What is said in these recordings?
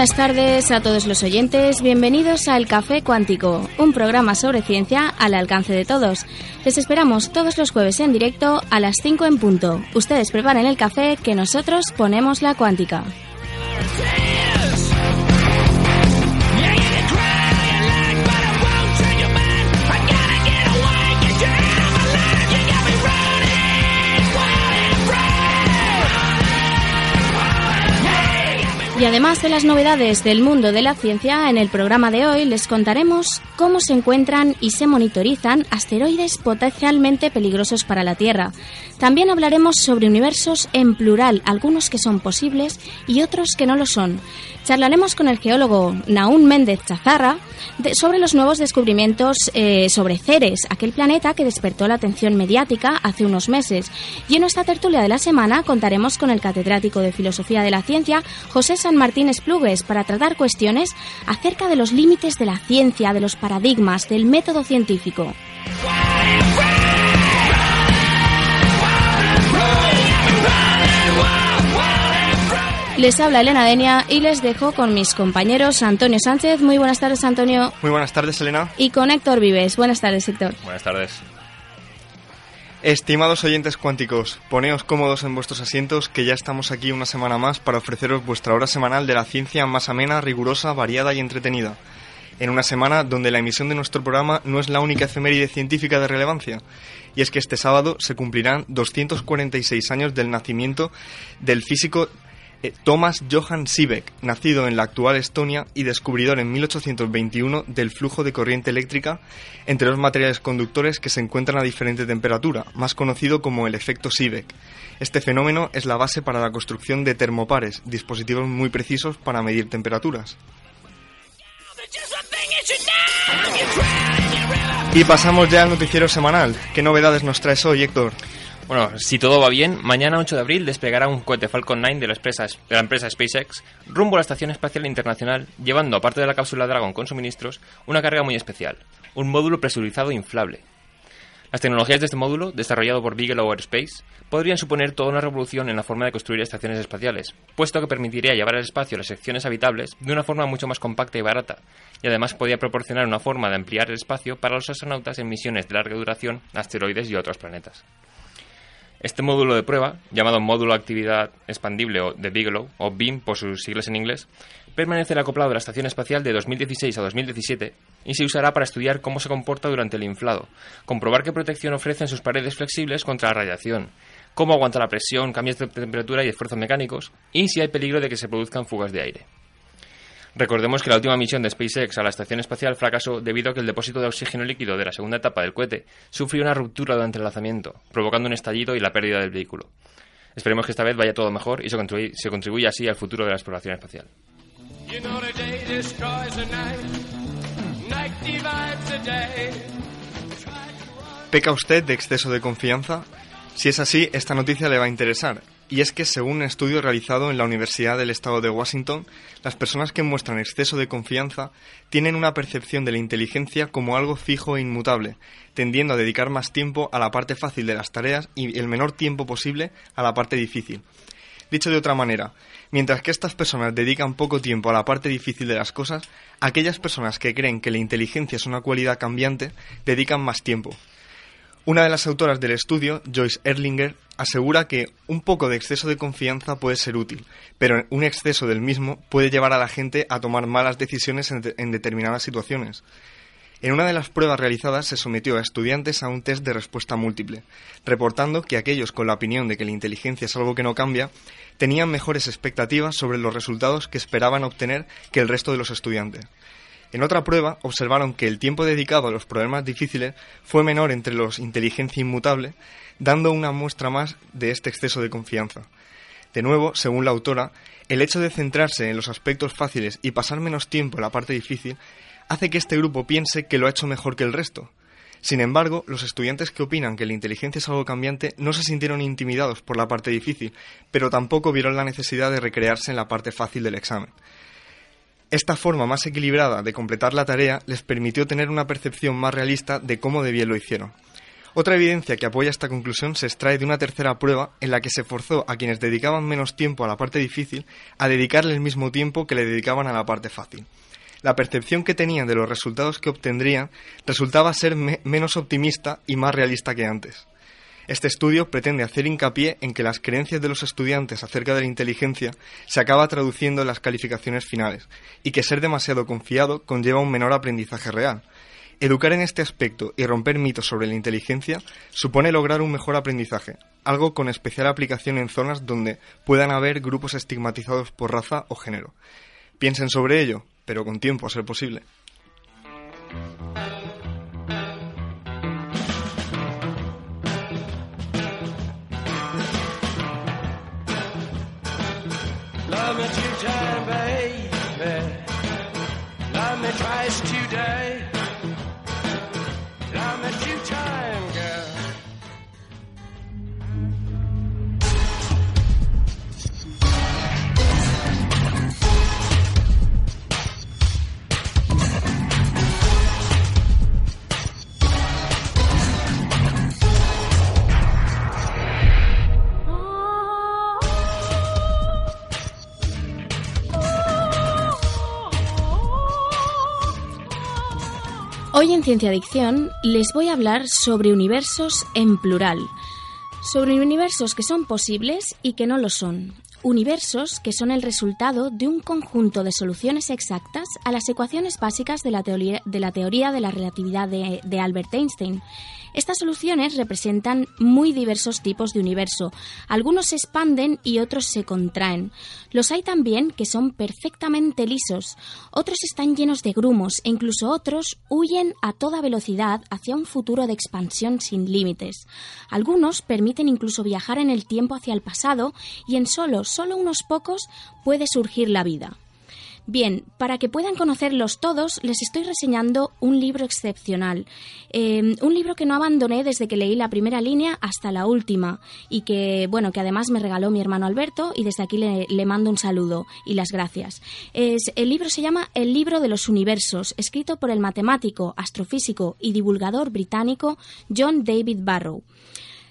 buenas tardes a todos los oyentes, bienvenidos al Café Cuántico, un programa sobre ciencia al alcance de todos. Les esperamos todos los jueves en directo a las 5 en punto. Ustedes preparen el café que nosotros ponemos la cuántica. Y además de las novedades del mundo de la ciencia, en el programa de hoy les contaremos cómo se encuentran y se monitorizan asteroides potencialmente peligrosos para la Tierra. También hablaremos sobre universos en plural, algunos que son posibles y otros que no lo son. Charlaremos con el geólogo Naún Méndez Chazarra sobre los nuevos descubrimientos eh, sobre Ceres, aquel planeta que despertó la atención mediática hace unos meses. Y en nuestra tertulia de la semana contaremos con el catedrático de Filosofía de la Ciencia, José San Martín Esplugues, para tratar cuestiones acerca de los límites de la ciencia, de los paradigmas, del método científico. Les habla Elena Denia y les dejo con mis compañeros Antonio Sánchez. Muy buenas tardes, Antonio. Muy buenas tardes, Elena. Y con Héctor Vives. Buenas tardes, Héctor. Buenas tardes. Estimados oyentes cuánticos, poneos cómodos en vuestros asientos que ya estamos aquí una semana más para ofreceros vuestra hora semanal de la ciencia más amena, rigurosa, variada y entretenida. En una semana donde la emisión de nuestro programa no es la única efeméride científica de relevancia, y es que este sábado se cumplirán 246 años del nacimiento del físico eh, Thomas Johann Siebeck, nacido en la actual Estonia y descubridor en 1821 del flujo de corriente eléctrica entre los materiales conductores que se encuentran a diferente temperatura, más conocido como el efecto Siebeck. Este fenómeno es la base para la construcción de termopares, dispositivos muy precisos para medir temperaturas. Y pasamos ya al noticiero semanal. ¿Qué novedades nos traes hoy, Héctor? Bueno, si todo va bien, mañana 8 de abril desplegará un cohete Falcon 9 de la, empresa, de la empresa SpaceX rumbo a la Estación Espacial Internacional, llevando, aparte de la cápsula Dragon con suministros, una carga muy especial, un módulo presurizado inflable. Las tecnologías de este módulo, desarrollado por Bigelow Aerospace, podrían suponer toda una revolución en la forma de construir estaciones espaciales, puesto que permitiría llevar al espacio las secciones habitables de una forma mucho más compacta y barata, y además podría proporcionar una forma de ampliar el espacio para los astronautas en misiones de larga duración a asteroides y otros planetas. Este módulo de prueba, llamado Módulo Actividad Expandible o de Bigelow, o BIM por sus siglas en inglés, permanecerá acoplado a la Estación Espacial de 2016 a 2017 y se usará para estudiar cómo se comporta durante el inflado, comprobar qué protección ofrecen sus paredes flexibles contra la radiación, cómo aguanta la presión, cambios de temperatura y esfuerzos mecánicos, y si hay peligro de que se produzcan fugas de aire. Recordemos que la última misión de SpaceX a la estación espacial fracasó debido a que el depósito de oxígeno líquido de la segunda etapa del cohete sufrió una ruptura durante el lanzamiento, provocando un estallido y la pérdida del vehículo. Esperemos que esta vez vaya todo mejor y se, se contribuya así al futuro de la exploración espacial. ¿Peca usted de exceso de confianza? Si es así, esta noticia le va a interesar y es que según un estudio realizado en la Universidad del Estado de Washington, las personas que muestran exceso de confianza tienen una percepción de la inteligencia como algo fijo e inmutable, tendiendo a dedicar más tiempo a la parte fácil de las tareas y el menor tiempo posible a la parte difícil. Dicho de otra manera, mientras que estas personas dedican poco tiempo a la parte difícil de las cosas, aquellas personas que creen que la inteligencia es una cualidad cambiante dedican más tiempo. Una de las autoras del estudio, Joyce Erlinger, asegura que un poco de exceso de confianza puede ser útil, pero un exceso del mismo puede llevar a la gente a tomar malas decisiones en, determinadas situaciones. En una de las pruebas realizadas se sometió a estudiantes a un test de respuesta múltiple, reportando que aquellos con la opinión de que la inteligencia es algo que no cambia, tenían mejores expectativas sobre los resultados que esperaban obtener que el resto de los estudiantes. En otra prueba observaron que el tiempo dedicado a los problemas difíciles fue menor entre los inteligencia inmutable dando una muestra más de este exceso de confianza. De nuevo, según la autora, el hecho de centrarse en los aspectos fáciles y pasar menos tiempo en la parte difícil hace que este grupo piense que lo ha hecho mejor que el resto. Sin embargo, los estudiantes que opinan que la inteligencia es algo cambiante no se sintieron intimidados por la parte difícil, pero tampoco vieron la necesidad de recrearse en la parte fácil del examen. Esta forma más equilibrada de completar la tarea les permitió tener una percepción más realista de cómo de bien lo hicieron. Otra evidencia que apoya esta conclusión se extrae de una tercera prueba en la que se forzó a quienes dedicaban menos tiempo a la parte difícil a dedicarle el mismo tiempo que le dedicaban a la parte fácil. La percepción que tenían de los resultados que obtendrían resultaba ser menos optimista y más realista que antes. Este estudio pretende hacer hincapié en que las creencias de los estudiantes acerca de la inteligencia se acaba traduciendo en las calificaciones finales y que ser demasiado confiado conlleva un menor aprendizaje real. Educar en este aspecto y romper mitos sobre la inteligencia supone lograr un mejor aprendizaje, algo con especial aplicación en zonas donde puedan haber grupos estigmatizados por raza o género. Piensen sobre ello, pero con tiempo a ser posible. Love me two time, baby. Love me twice today. Hoy en Ciencia Adicción les voy a hablar sobre universos en plural, sobre universos que son posibles y que no lo son, universos que son el resultado de un conjunto de soluciones exactas a las ecuaciones básicas de la teoría de la, teoría de la relatividad de, de Albert Einstein estas soluciones representan muy diversos tipos de universo. Algunos se expanden y otros se contraen. Los hay también que son perfectamente lisos, otros están llenos de grumos e incluso otros huyen a toda velocidad hacia un futuro de expansión sin límites. Algunos permiten incluso viajar en el tiempo hacia el pasado y en solo, solo unos pocos puede surgir la vida. Bien, para que puedan conocerlos todos, les estoy reseñando un libro excepcional. Eh, un libro que no abandoné desde que leí la primera línea hasta la última y que, bueno, que además me regaló mi hermano Alberto y desde aquí le, le mando un saludo y las gracias. Es, el libro se llama El libro de los universos, escrito por el matemático, astrofísico y divulgador británico John David Barrow.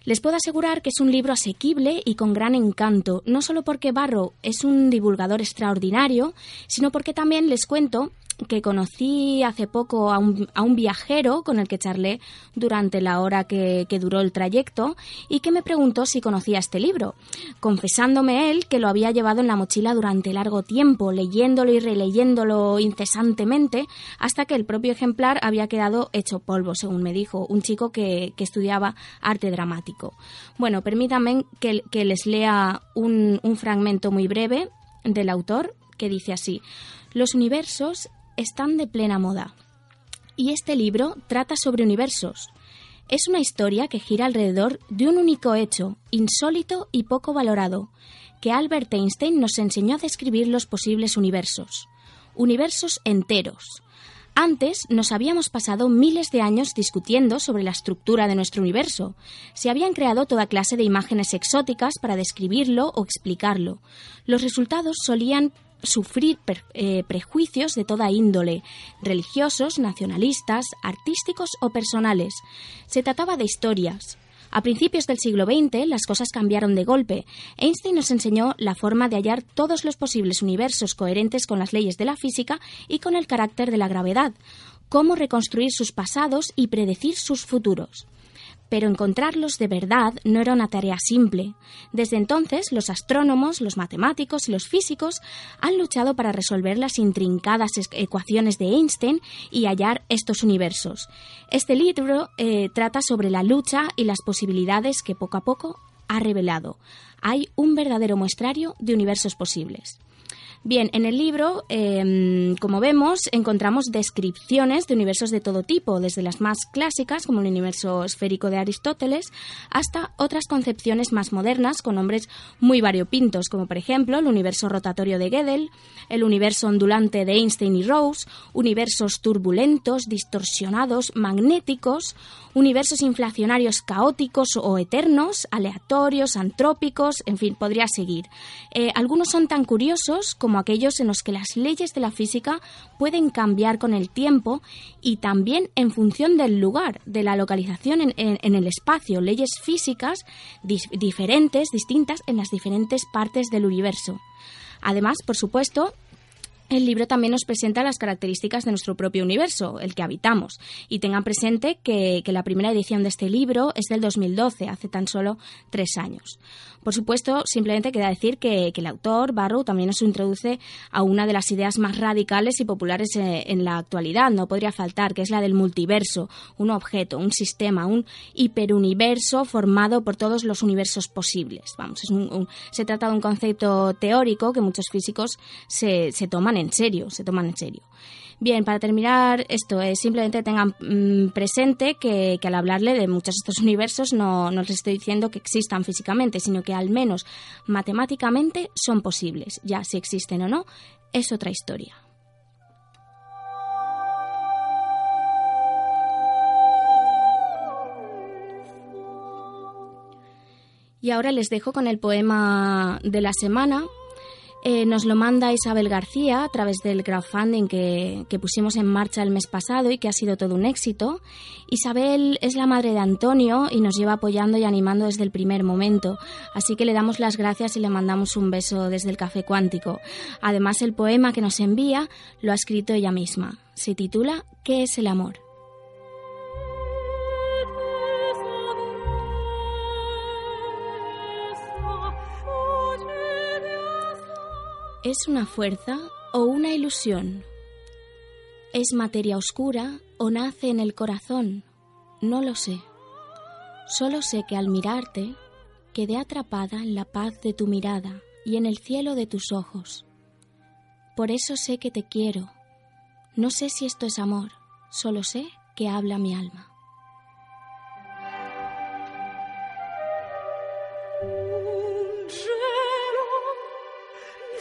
Les puedo asegurar que es un libro asequible y con gran encanto, no solo porque Barrow es un divulgador extraordinario, sino porque también les cuento que conocí hace poco a un, a un, viajero con el que charlé durante la hora que, que, duró el trayecto y que me preguntó si conocía este libro, confesándome él que lo había llevado en la mochila durante largo tiempo, leyéndolo y releyéndolo incesantemente, hasta que el propio ejemplar había quedado hecho polvo, según me dijo, un chico que, que estudiaba arte dramático. Bueno, permítanme que, que les lea un, un fragmento muy breve del autor que dice así. Los universos están de plena moda. Y este libro trata sobre universos. Es una historia que gira alrededor de un único hecho, insólito y poco valorado, que Albert Einstein nos enseñó a describir los posibles universos. Universos enteros. Antes nos habíamos pasado miles de años discutiendo sobre la estructura de nuestro universo. Se habían creado toda clase de imágenes exóticas para describirlo o explicarlo. Los resultados solían sufrir eh, prejuicios de toda índole, religiosos, nacionalistas, artísticos o personales. Se trataba de historias. A principios del siglo XX las cosas cambiaron de golpe. Einstein nos enseñó la forma de hallar todos los posibles universos coherentes con las leyes de la física y con el carácter de la gravedad, cómo reconstruir sus pasados y predecir sus futuros pero encontrarlos de verdad no era una tarea simple. Desde entonces, los astrónomos, los matemáticos y los físicos han luchado para resolver las intrincadas ecuaciones de Einstein y hallar estos universos. Este libro eh, trata sobre la lucha y las posibilidades que poco a poco ha revelado. Hay un verdadero muestrario de universos posibles. Bien, en el libro, em, como vemos, encontramos descripciones de universos de todo tipo, desde las más clásicas, como el universo esférico de Aristóteles, hasta otras concepciones más modernas con nombres muy variopintos, como por ejemplo el universo rotatorio de Gödel, el universo ondulante de Einstein y Rose, universos turbulentos, distorsionados, magnéticos, universos inflacionarios caóticos o eternos, aleatorios, antrópicos, en fin, podría seguir. Eh, algunos son tan curiosos como aquellos en los que las leyes de la física pueden cambiar con el tiempo y también en función del lugar, de la localización en, el espacio, leyes físicas diferentes, distintas en las diferentes partes del universo. Además, por supuesto, el libro también nos presenta las características de nuestro propio universo, el que habitamos. Y tengan presente que, que, la primera edición de este libro es del 2012, hace tan solo tres años. Por supuesto, simplemente queda decir que, el autor, Barrow, también nos introduce a una de las ideas más radicales y populares eh, en, la actualidad, no podría faltar, que es la del multiverso, un objeto, un sistema, un hiperuniverso formado por todos los universos posibles. Vamos, se trata de un concepto teórico que muchos físicos se, se toman en serio, se toman en serio. Bien, para terminar esto, es simplemente tengan mm, presente que, al hablarle de muchos de estos universos no, no les estoy diciendo que existan físicamente, sino que al menos matemáticamente son posibles. Ya si existen o no, es otra historia. Y ahora les dejo con el poema de la semana, eh, nos lo manda Isabel García a través del crowdfunding que, que, pusimos en marcha el mes pasado y que ha sido todo un éxito. Isabel es la madre de Antonio y nos lleva apoyando y animando desde el primer momento, así que le damos las gracias y le mandamos un beso desde el Café Cuántico. Además, el poema que nos envía lo ha escrito ella misma. Se titula ¿Qué es el amor? ¿Es una fuerza o una ilusión? ¿Es materia oscura o nace en el corazón? No lo sé. Solo sé que al mirarte quedé atrapada en la paz de tu mirada y en el cielo de tus ojos. Por eso sé que te quiero. No sé si esto es amor, solo sé que habla mi alma.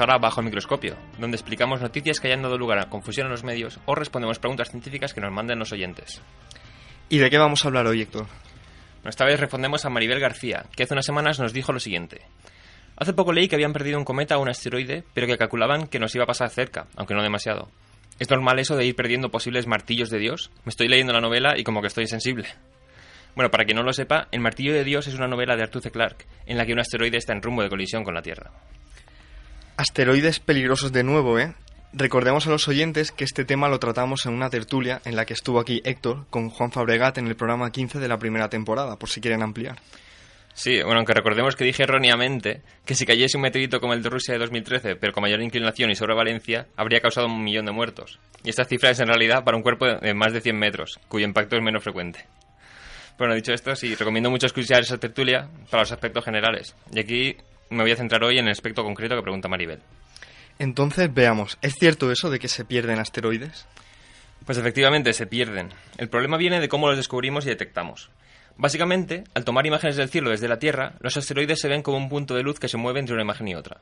ahora bajo el microscopio, donde explicamos noticias que hayan dado lugar a confusión en los medios o respondemos preguntas científicas que nos manden los oyentes. ¿Y de qué vamos a hablar hoy, Héctor? Esta vez respondemos a Maribel García, que hace unas semanas nos dijo lo siguiente. Hace poco leí que habían perdido un cometa o un asteroide, pero que calculaban que nos iba a pasar cerca, aunque no demasiado. ¿Es normal eso de ir perdiendo posibles martillos de Dios? Me estoy leyendo la novela y como que estoy sensible. Bueno, para quien no lo sepa, El martillo de Dios es una novela de Arthur C. Clarke, en la que un asteroide está en rumbo de colisión con la Tierra. Asteroides peligrosos de nuevo, ¿eh? Recordemos a los oyentes que este tema lo tratamos en una tertulia en la que estuvo aquí Héctor con Juan Fabregat en el programa 15 de la primera temporada, por si quieren ampliar. Sí, bueno, aunque recordemos que dije erróneamente que si cayese un meteorito como el de Rusia de 2013, pero con mayor inclinación y sobre Valencia, habría causado un millón de muertos. Y esta cifra es en realidad para un cuerpo de más de 100 metros, cuyo impacto es menos frecuente. Bueno, dicho esto, sí, recomiendo mucho escuchar esa tertulia para los aspectos generales. Y aquí me voy a centrar hoy en el aspecto concreto que pregunta Maribel. Entonces, veamos, ¿es cierto eso de que se pierden asteroides? Pues efectivamente, se pierden. El problema viene de cómo los descubrimos y detectamos. Básicamente, al tomar imágenes del cielo desde la Tierra, los asteroides se ven como un punto de luz que se mueve entre una imagen y otra.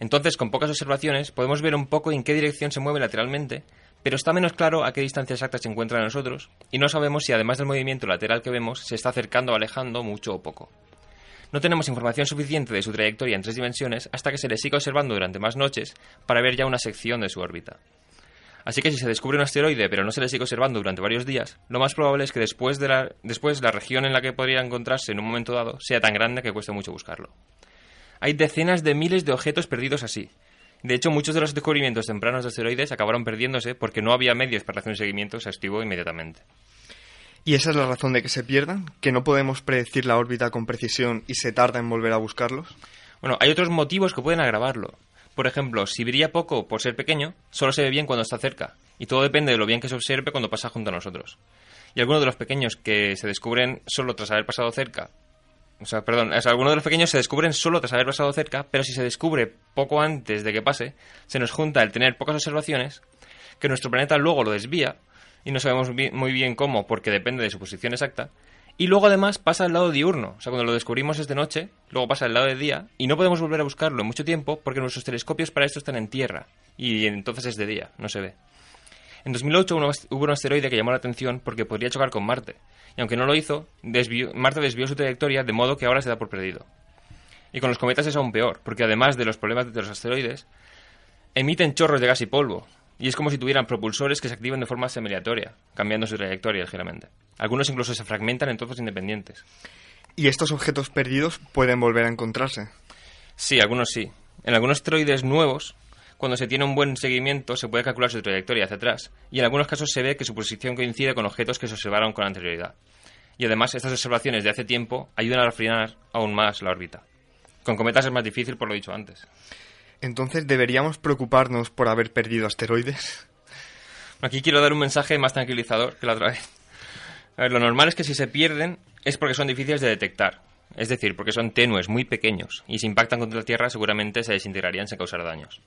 Entonces, con pocas observaciones, podemos ver un poco en qué dirección se mueve lateralmente, pero está menos claro a qué distancia exacta se encuentra de nosotros, y no sabemos si además del movimiento lateral que vemos, se está acercando o alejando mucho o poco. No tenemos información suficiente de su trayectoria en tres dimensiones hasta que se le siga observando durante más noches para ver ya una sección de su órbita. Así que si se descubre un asteroide pero no se le sigue observando durante varios días, lo más probable es que después, de la, después la región en la que podría encontrarse en un momento dado sea tan grande que cueste mucho buscarlo. Hay decenas de miles de objetos perdidos así. De hecho, muchos de los descubrimientos tempranos de asteroides acabaron perdiéndose porque no había medios para hacer un seguimiento exhaustivo inmediatamente. ¿Y esa es la razón de que se pierdan? ¿Que no podemos predecir la órbita con precisión y se tarda en volver a buscarlos? Bueno, hay otros motivos que pueden agravarlo. Por ejemplo, si brilla poco por ser pequeño, solo se ve bien cuando está cerca, y todo depende de lo bien que se observe cuando pasa junto a nosotros. Y algunos de los pequeños que se descubren solo tras haber pasado cerca, o sea, perdón, algunos de los pequeños se descubren solo tras haber pasado cerca, pero si se descubre poco antes de que pase, se nos junta el tener pocas observaciones, que nuestro planeta luego lo desvía y no sabemos muy bien cómo porque depende de su posición exacta. Y luego además pasa al lado diurno, o sea, cuando lo descubrimos es de noche, luego pasa al lado de día y no podemos volver a buscarlo en mucho tiempo porque nuestros telescopios para esto están en tierra y entonces es de día, no se ve. En 2008 hubo un asteroide que llamó la atención porque podría chocar con Marte, y aunque no lo hizo, Marte desvió su trayectoria de modo que ahora se da por perdido. Y con los cometas es aún peor, porque además de los problemas de los asteroides, emiten chorros de gas y polvo, y es como si tuvieran propulsores que se activan de forma semi-aleatoria, cambiando su trayectoria ligeramente. Algunos incluso se fragmentan en trozos independientes. ¿Y estos objetos perdidos pueden volver a encontrarse? Sí, algunos sí. En algunos asteroides nuevos, cuando se tiene un buen seguimiento, se puede calcular su trayectoria hacia atrás, y en algunos casos se ve que su posición coincide con objetos que se observaron con anterioridad. Y además, estas observaciones de hace tiempo ayudan a refrenar aún más la órbita. Con cometas es más difícil, por lo dicho antes. Entonces, ¿deberíamos preocuparnos por haber perdido asteroides? Aquí quiero dar un mensaje más tranquilizador que la otra vez. A ver, lo normal es que si se pierden es porque son difíciles de detectar. Es decir, porque son tenues, muy pequeños, y si impactan contra la Tierra seguramente se desintegrarían sin causar daños.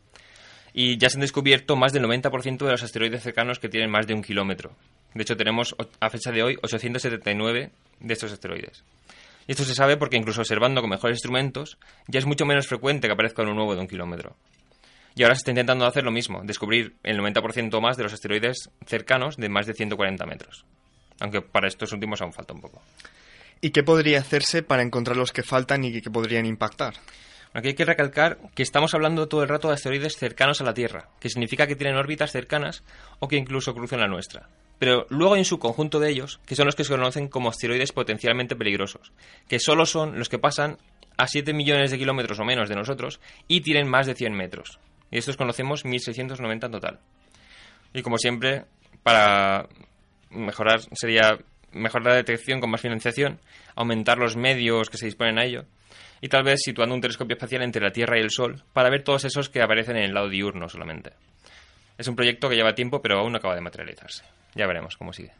Y ya se han descubierto más del 90% de los asteroides cercanos que tienen más de un kilómetro. De hecho, tenemos a fecha de hoy 879 de estos asteroides. Y esto se sabe porque incluso observando con mejores instrumentos, ya es mucho menos frecuente que aparezca uno nuevo de un kilómetro. Y ahora se está intentando hacer lo mismo, descubrir el 90% más de los asteroides cercanos de más de 140 metros. Aunque para estos últimos aún falta un poco. ¿Y qué podría hacerse para encontrar los que faltan y que podrían impactar? Aquí hay que recalcar que estamos hablando todo el rato de asteroides cercanos a la Tierra, que significa que tienen órbitas cercanas o que incluso cruzan la nuestra. Pero luego hay un subconjunto de ellos, que son los que se conocen como asteroides potencialmente peligrosos, que solo son los que pasan a 7 millones de kilómetros o menos de nosotros y tienen más de 100 metros. Y estos conocemos 1690 en total. Y como siempre, para mejorar sería mejorar la detección con más financiación, aumentar los medios que se disponen a ello y tal vez situando un telescopio espacial entre la Tierra y el Sol para ver todos esos que aparecen en el lado diurno solamente. Es un proyecto que lleva tiempo pero aún no acaba de materializarse. Ya veremos cómo sigue.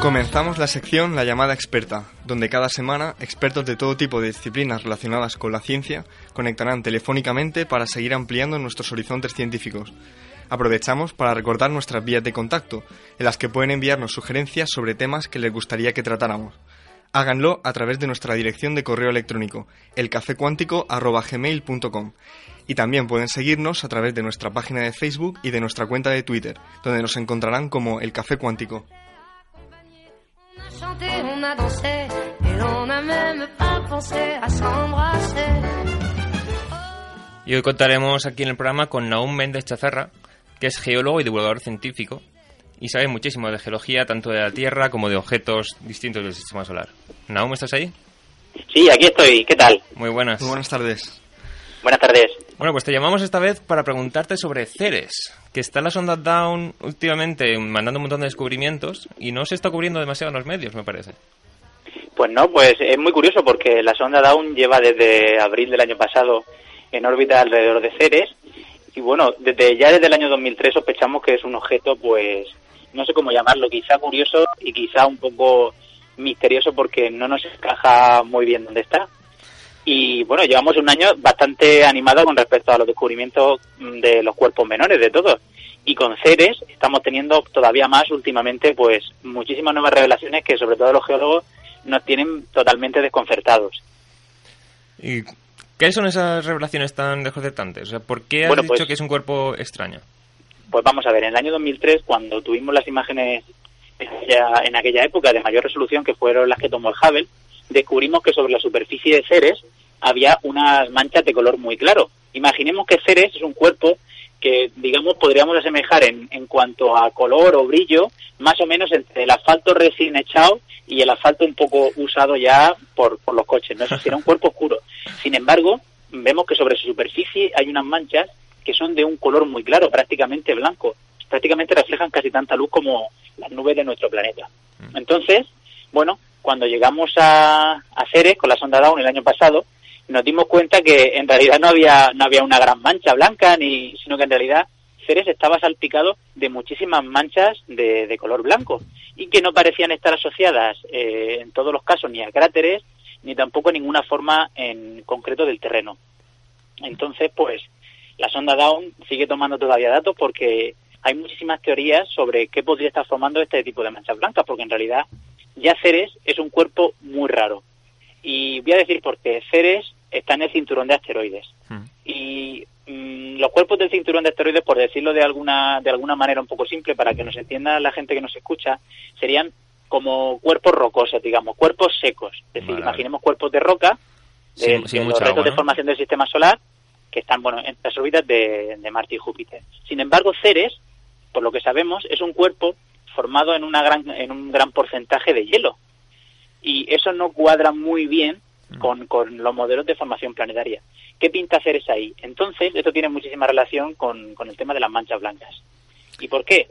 Comenzamos la sección La llamada experta, donde cada semana expertos de todo tipo de disciplinas relacionadas con la ciencia conectarán telefónicamente para seguir ampliando nuestros horizontes científicos. Aprovechamos para recordar nuestras vías de contacto, en las que pueden enviarnos sugerencias sobre temas que les gustaría que tratáramos. Háganlo a través de nuestra dirección de correo electrónico, elcafecuántico.gmail.com y también pueden seguirnos a través de nuestra página de Facebook y de nuestra cuenta de Twitter, donde nos encontrarán como El Café Cuántico. Y hoy contaremos aquí en el programa con Naum Méndez Chazarra, que es geólogo y divulgador científico y sabe muchísimo de geología, tanto de la Tierra como de objetos distintos del sistema solar. Naum, ¿estás ahí? Sí, aquí estoy. ¿Qué tal? Muy buenas. Muy buenas tardes. Buenas tardes. Bueno, pues te llamamos esta vez para preguntarte sobre Ceres, que está la sonda Down últimamente mandando un montón de descubrimientos y no se está cubriendo demasiado en los medios, me parece. Pues no, pues es muy curioso porque la sonda Down lleva desde abril del año pasado en órbita alrededor de Ceres y bueno, desde ya desde el año 2003 sospechamos que es un objeto pues no sé cómo llamarlo, quizá curioso y quizá un poco misterioso porque no nos encaja muy bien dónde está. Y bueno, llevamos un año bastante animado con respecto a los descubrimientos de los cuerpos menores de todos. Y con Ceres estamos teniendo todavía más últimamente, pues muchísimas nuevas revelaciones que sobre todo los geólogos nos tienen totalmente desconcertados. ¿Y qué son esas revelaciones tan desconcertantes? O sea, ¿por qué has Bueno, dicho pues- que es un cuerpo extraño? Pues vamos a ver, en el año 2003, cuando tuvimos las imágenes en aquella época de mayor resolución, que fueron las que tomó el Hubble, descubrimos que sobre la superficie de Ceres había unas manchas de color muy claro. Imaginemos que Ceres es un cuerpo que, digamos, podríamos asemejar en, en cuanto a color o brillo, más o menos entre el asfalto recién echado y el asfalto un poco usado ya por, por los coches. ¿no? Eso sería un cuerpo oscuro. Sin embargo, vemos que sobre su superficie hay unas manchas que son de un color muy claro, prácticamente blanco. Prácticamente reflejan casi tanta luz como las nubes de nuestro planeta. Entonces, bueno, cuando llegamos a, a Ceres con la sonda Dawn el año pasado, nos dimos cuenta que en realidad no había no había una gran mancha blanca, ni sino que en realidad Ceres estaba salpicado de muchísimas manchas de, de color blanco y que no parecían estar asociadas eh, en todos los casos ni a cráteres ni tampoco a ninguna forma en concreto del terreno. Entonces, pues la sonda Dawn sigue tomando todavía datos porque hay muchísimas teorías sobre qué podría estar formando este tipo de manchas blancas, porque en realidad ya Ceres es un cuerpo muy raro. Y voy a decir por qué. Ceres está en el cinturón de asteroides. Hmm. Y mm, los cuerpos del cinturón de asteroides, por decirlo de alguna, de alguna manera un poco simple, para que nos entienda la gente que nos escucha, serían como cuerpos rocosos, digamos, cuerpos secos. Es decir, Vale, imaginemos cuerpos de roca, de, Sin- sin de los restos agua, de ¿no? formación del sistema solar, que están bueno en las órbitas de, de Marte y Júpiter. Sin embargo, Ceres, por lo que sabemos, es un cuerpo formado en, una gran, en un gran porcentaje de hielo. Y eso no cuadra muy bien con, con los modelos de formación planetaria. ¿Qué pinta Ceres ahí? Entonces, esto tiene muchísima relación con, con el tema de las manchas blancas. ¿Y por qué?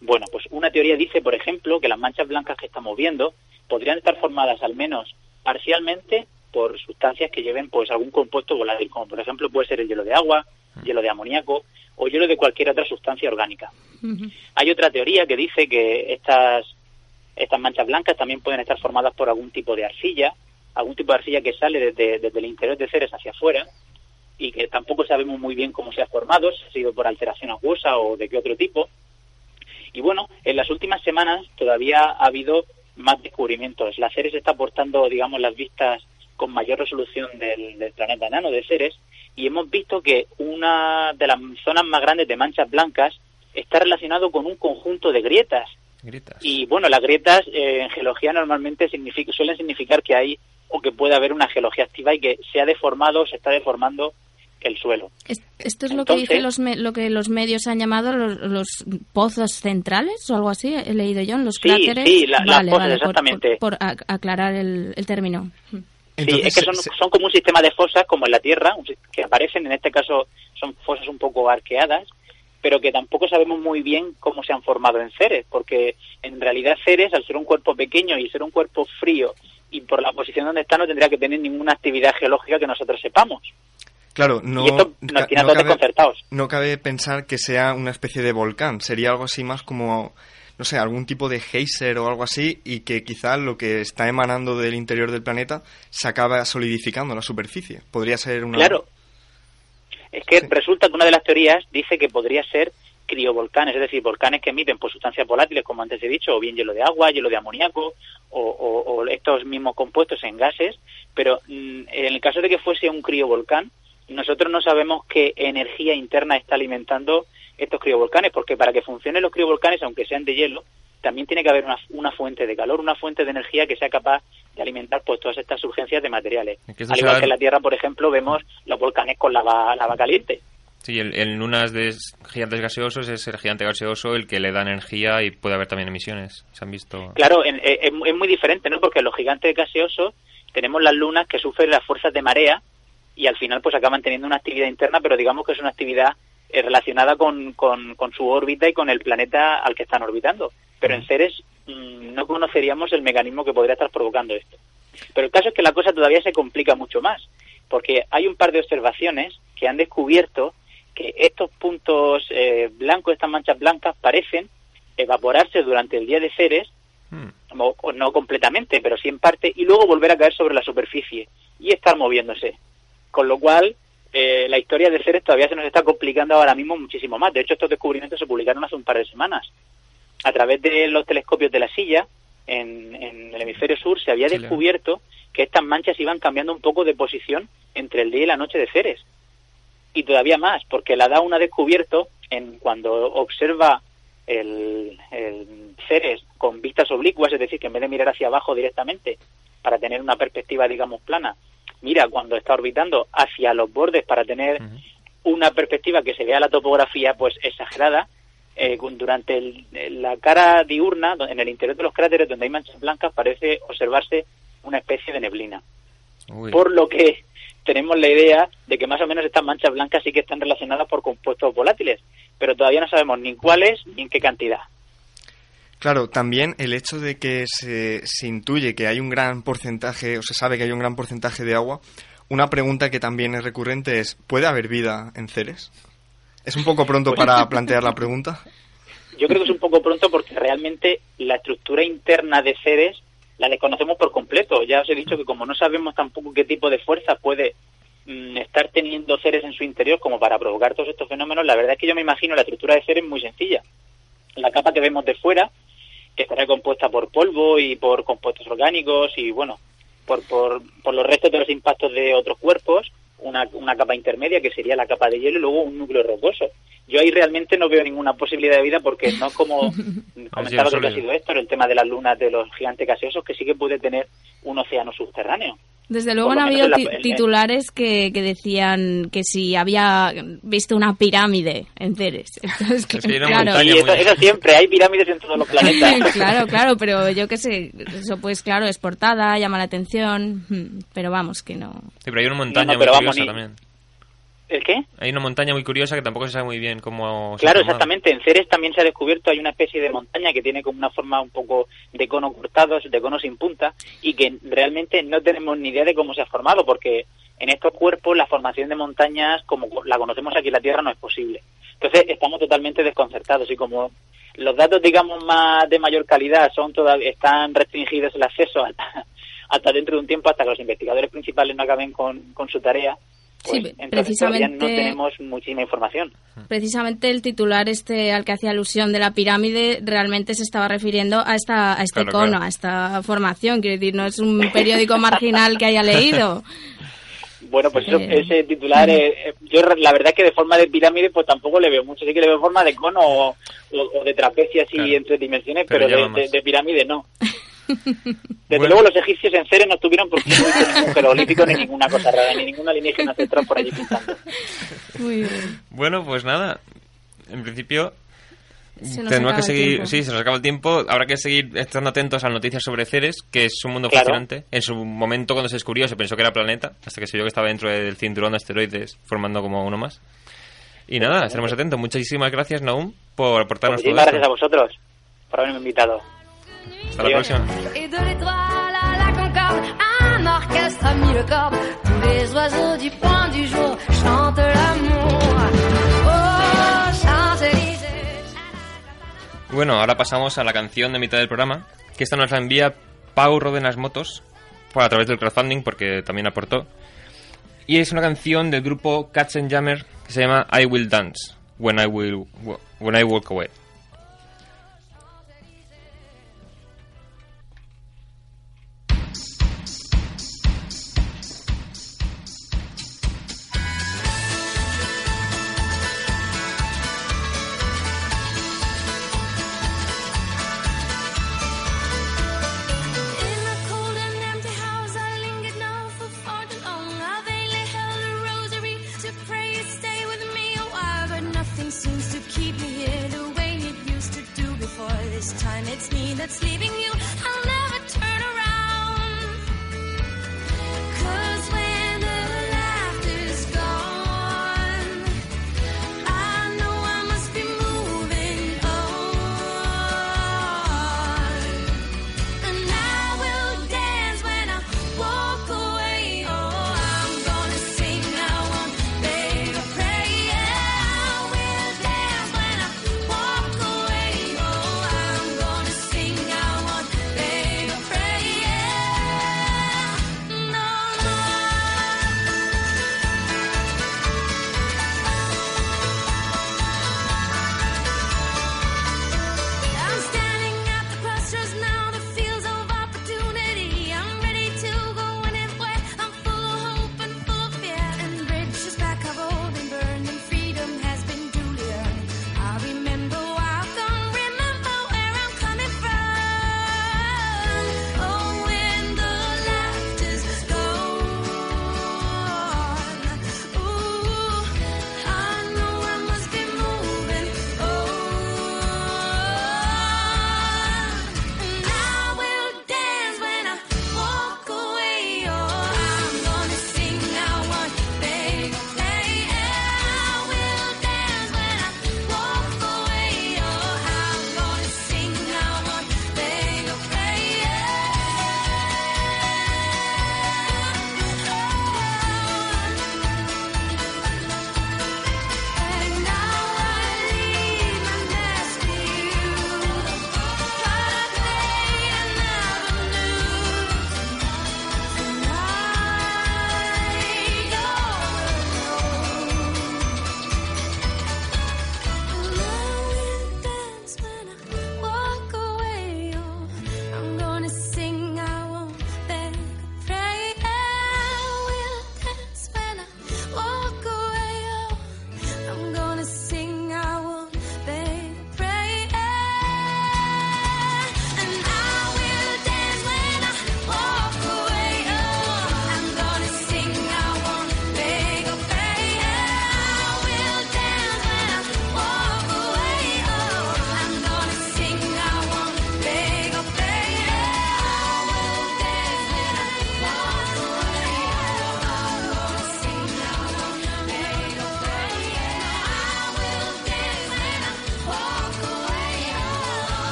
Bueno, pues una teoría dice, por ejemplo, que las manchas blancas que estamos viendo podrían estar formadas al menos parcialmente por sustancias que lleven pues algún compuesto volátil, como por ejemplo puede ser el hielo de agua, hielo de amoníaco o hielo de cualquier otra sustancia orgánica. Hay otra teoría que dice que estas, estas manchas blancas también pueden estar formadas por algún tipo de arcilla, algún tipo de arcilla que sale desde, desde el interior de Ceres hacia afuera y que tampoco sabemos muy bien cómo se ha formado, si ha sido por alteración acuosa o de qué otro tipo. Y bueno, en las últimas semanas todavía ha habido más descubrimientos. La Ceres está aportando, digamos, las vistas con mayor resolución del, del planeta enano de Ceres y hemos visto que una de las zonas más grandes de manchas blancas está relacionado con un conjunto de grietas. Y bueno, las grietas eh, en geología normalmente significa- suelen significar que hay o que puede haber una geología activa y que se ha deformado o se está deformando el suelo. Es- ¿Esto es lo que dice los me- lo que los medios han llamado los, los pozos centrales o algo así? He leído yo en los Sí, cráteres. sí, la- las pozas, vale, exactamente. Por, por ac- aclarar el, el término. Sí, es que son, se- son como un sistema de fosas, como en la Tierra, que aparecen, en este caso son fosas un poco arqueadas, pero que tampoco sabemos muy bien cómo se han formado en Ceres, porque en realidad Ceres, al ser un cuerpo pequeño y ser un cuerpo frío, y por la posición donde está, no tendría que tener ninguna actividad geológica que nosotros sepamos. Claro, no, y esto nos tiene a no todos cabe, no cabe pensar que sea una especie de volcán. Sería algo así más como, no sé, algún tipo de geyser o algo así y que quizá lo que está emanando del interior del planeta se acaba solidificando en la superficie. Podría ser una... Claro. Es que Sí. resulta que una de las teorías dice que podría ser criovolcanes, es decir, volcanes que emiten pues, sustancias volátiles, como antes he dicho, o bien hielo de agua, hielo de amoníaco, o, o- o estos mismos compuestos en gases, pero mm, en el caso de que fuese un criovolcán, nosotros no sabemos qué energía interna está alimentando estos criovolcanes, porque para que funcionen los criovolcanes, aunque sean de hielo, también tiene que haber una, una fuente de calor, una fuente de energía que sea capaz de alimentar pues todas estas surgencias de materiales. Al igual que en la Tierra, por ejemplo, vemos los volcanes con lava, lava caliente. Sí, el- en lunas de gigantes gaseosos es el gigante gaseoso el que le da energía y puede haber también emisiones. Se han visto. Claro, en- eh, es, es muy diferente, ¿no? Porque los gigantes gaseosos tenemos las lunas que sufren las fuerzas de marea y al final pues acaban teniendo una actividad interna, pero digamos que es una actividad eh, relacionada con, con, con su órbita y con el planeta al que están orbitando. Pero en Ceres mm, no conoceríamos el mecanismo que podría estar provocando esto. Pero el caso es que la cosa todavía se complica mucho más, porque hay un par de observaciones que han descubierto que estos puntos eh, blancos, estas manchas blancas, parecen evaporarse durante el día de Ceres Hmm. o, o no completamente, pero sí en parte, y luego volver a caer sobre la superficie. y estar moviéndose. Con lo cual, eh, la historia de Ceres todavía se nos está complicando ahora mismo muchísimo más. De hecho, estos descubrimientos se publicaron hace un par de semanas. A través de los telescopios de la silla, en, el hemisferio sur, se había descubierto que estas manchas iban cambiando un poco de posición entre el día y la noche de Ceres. Y todavía más, porque la DAUN ha descubierto, en, cuando observa el, el Ceres con vistas oblicuas, es decir, que en vez de mirar hacia abajo directamente, para tener una perspectiva, digamos, plana, mira cuando está orbitando hacia los bordes para tener una perspectiva que se vea la topografía pues exagerada eh, durante la cara diurna en el interior de los cráteres donde hay manchas blancas parece observarse una especie de neblina. Por lo que tenemos la idea de que más o menos estas manchas blancas sí que están relacionadas por compuestos volátiles pero todavía no sabemos ni cuáles ni en qué cantidad Claro, también el hecho de que se, intuye que hay un gran porcentaje, o se sabe que hay un gran porcentaje de agua, una pregunta que también es recurrente es, ¿puede haber vida en Ceres? ¿Es un poco pronto para pues plantear la pregunta? Yo creo que es un poco pronto porque realmente la estructura interna de Ceres la desconocemos por completo. Ya os he dicho que como no sabemos tampoco qué tipo de fuerza puede mm, estar teniendo Ceres en su interior como para provocar todos estos fenómenos, la verdad es que yo me imagino la estructura de Ceres muy sencilla. La capa que vemos de fuera que estará compuesta por polvo y por compuestos orgánicos y, bueno, por, por, por los restos de los impactos de otros cuerpos, una, una capa intermedia que sería la capa de hielo y luego un núcleo rocoso. Yo ahí realmente no veo ninguna posibilidad de vida porque no es como comentaba lo que ha sido esto, el tema de las lunas de los gigantes gaseosos, que sí que puede tener un océano subterráneo. Desde luego han habido titulares que, que, decían que si había visto una pirámide en Ceres. claro. eso, siempre, hay pirámides en todos los planetas. claro, claro, pero yo qué sé, eso pues claro, es portada, llama la atención, hmm, pero vamos, que no. Sí, pero hay una montaña muy curiosa también. ¿El qué? Hay una montaña muy curiosa que tampoco se sabe muy bien cómo... Claro, exactamente. En Ceres también se ha descubierto, hay una especie de montaña que tiene como una forma un poco de cono cortado, de cono sin punta, y que realmente no tenemos ni idea de cómo se ha formado, porque en estos cuerpos la formación de montañas, como la conocemos aquí en la Tierra, no es posible. Entonces estamos totalmente desconcertados y como los datos, digamos, más de mayor calidad son todavía, están restringidos el acceso hasta, hasta dentro de un tiempo, hasta que los investigadores principales no acaben con, con su tarea, sí, pues, precisamente no tenemos muchísima información. Precisamente el titular este al que hacía alusión de la pirámide realmente se estaba refiriendo a esta a este cono, a esta formación, quiero decir, no es un periódico marginal que haya leído. Bueno, pues ese titular, eh, yo la verdad es que de forma de pirámide pues tampoco le veo mucho, sí que le veo forma de cono o, de trapecia así en tres dimensiones, pero, de, pirámide no. Desde luego los egipcios en Ceres no tuvieron por qué ningún jeroglífico ni ninguna cosa rara, ni ninguna alienígena central por allí pintando. Muy bien. Bueno, pues nada, en principio tenemos que seguir, sí, se nos acaba el tiempo. Habrá que seguir estando atentos a las noticias sobre Ceres, que es un mundo fascinante. En su momento, cuando se descubrió, se pensó que era planeta, hasta que se vio que estaba dentro del cinturón de asteroides, formando como uno más. Y nada, estaremos atentos. Muchísimas gracias, Naum, por aportarnos todo esto. gracias a vosotros por haberme invitado. Hasta la próxima. Bueno, ahora pasamos a la canción de mitad del programa, que esta nos la envía Pau Rodenas Motos, por a través del crowdfunding, porque también aportó. Y es una canción del grupo Cats and Jammer que se llama I Will Dance, When I, will, when I Walk Away.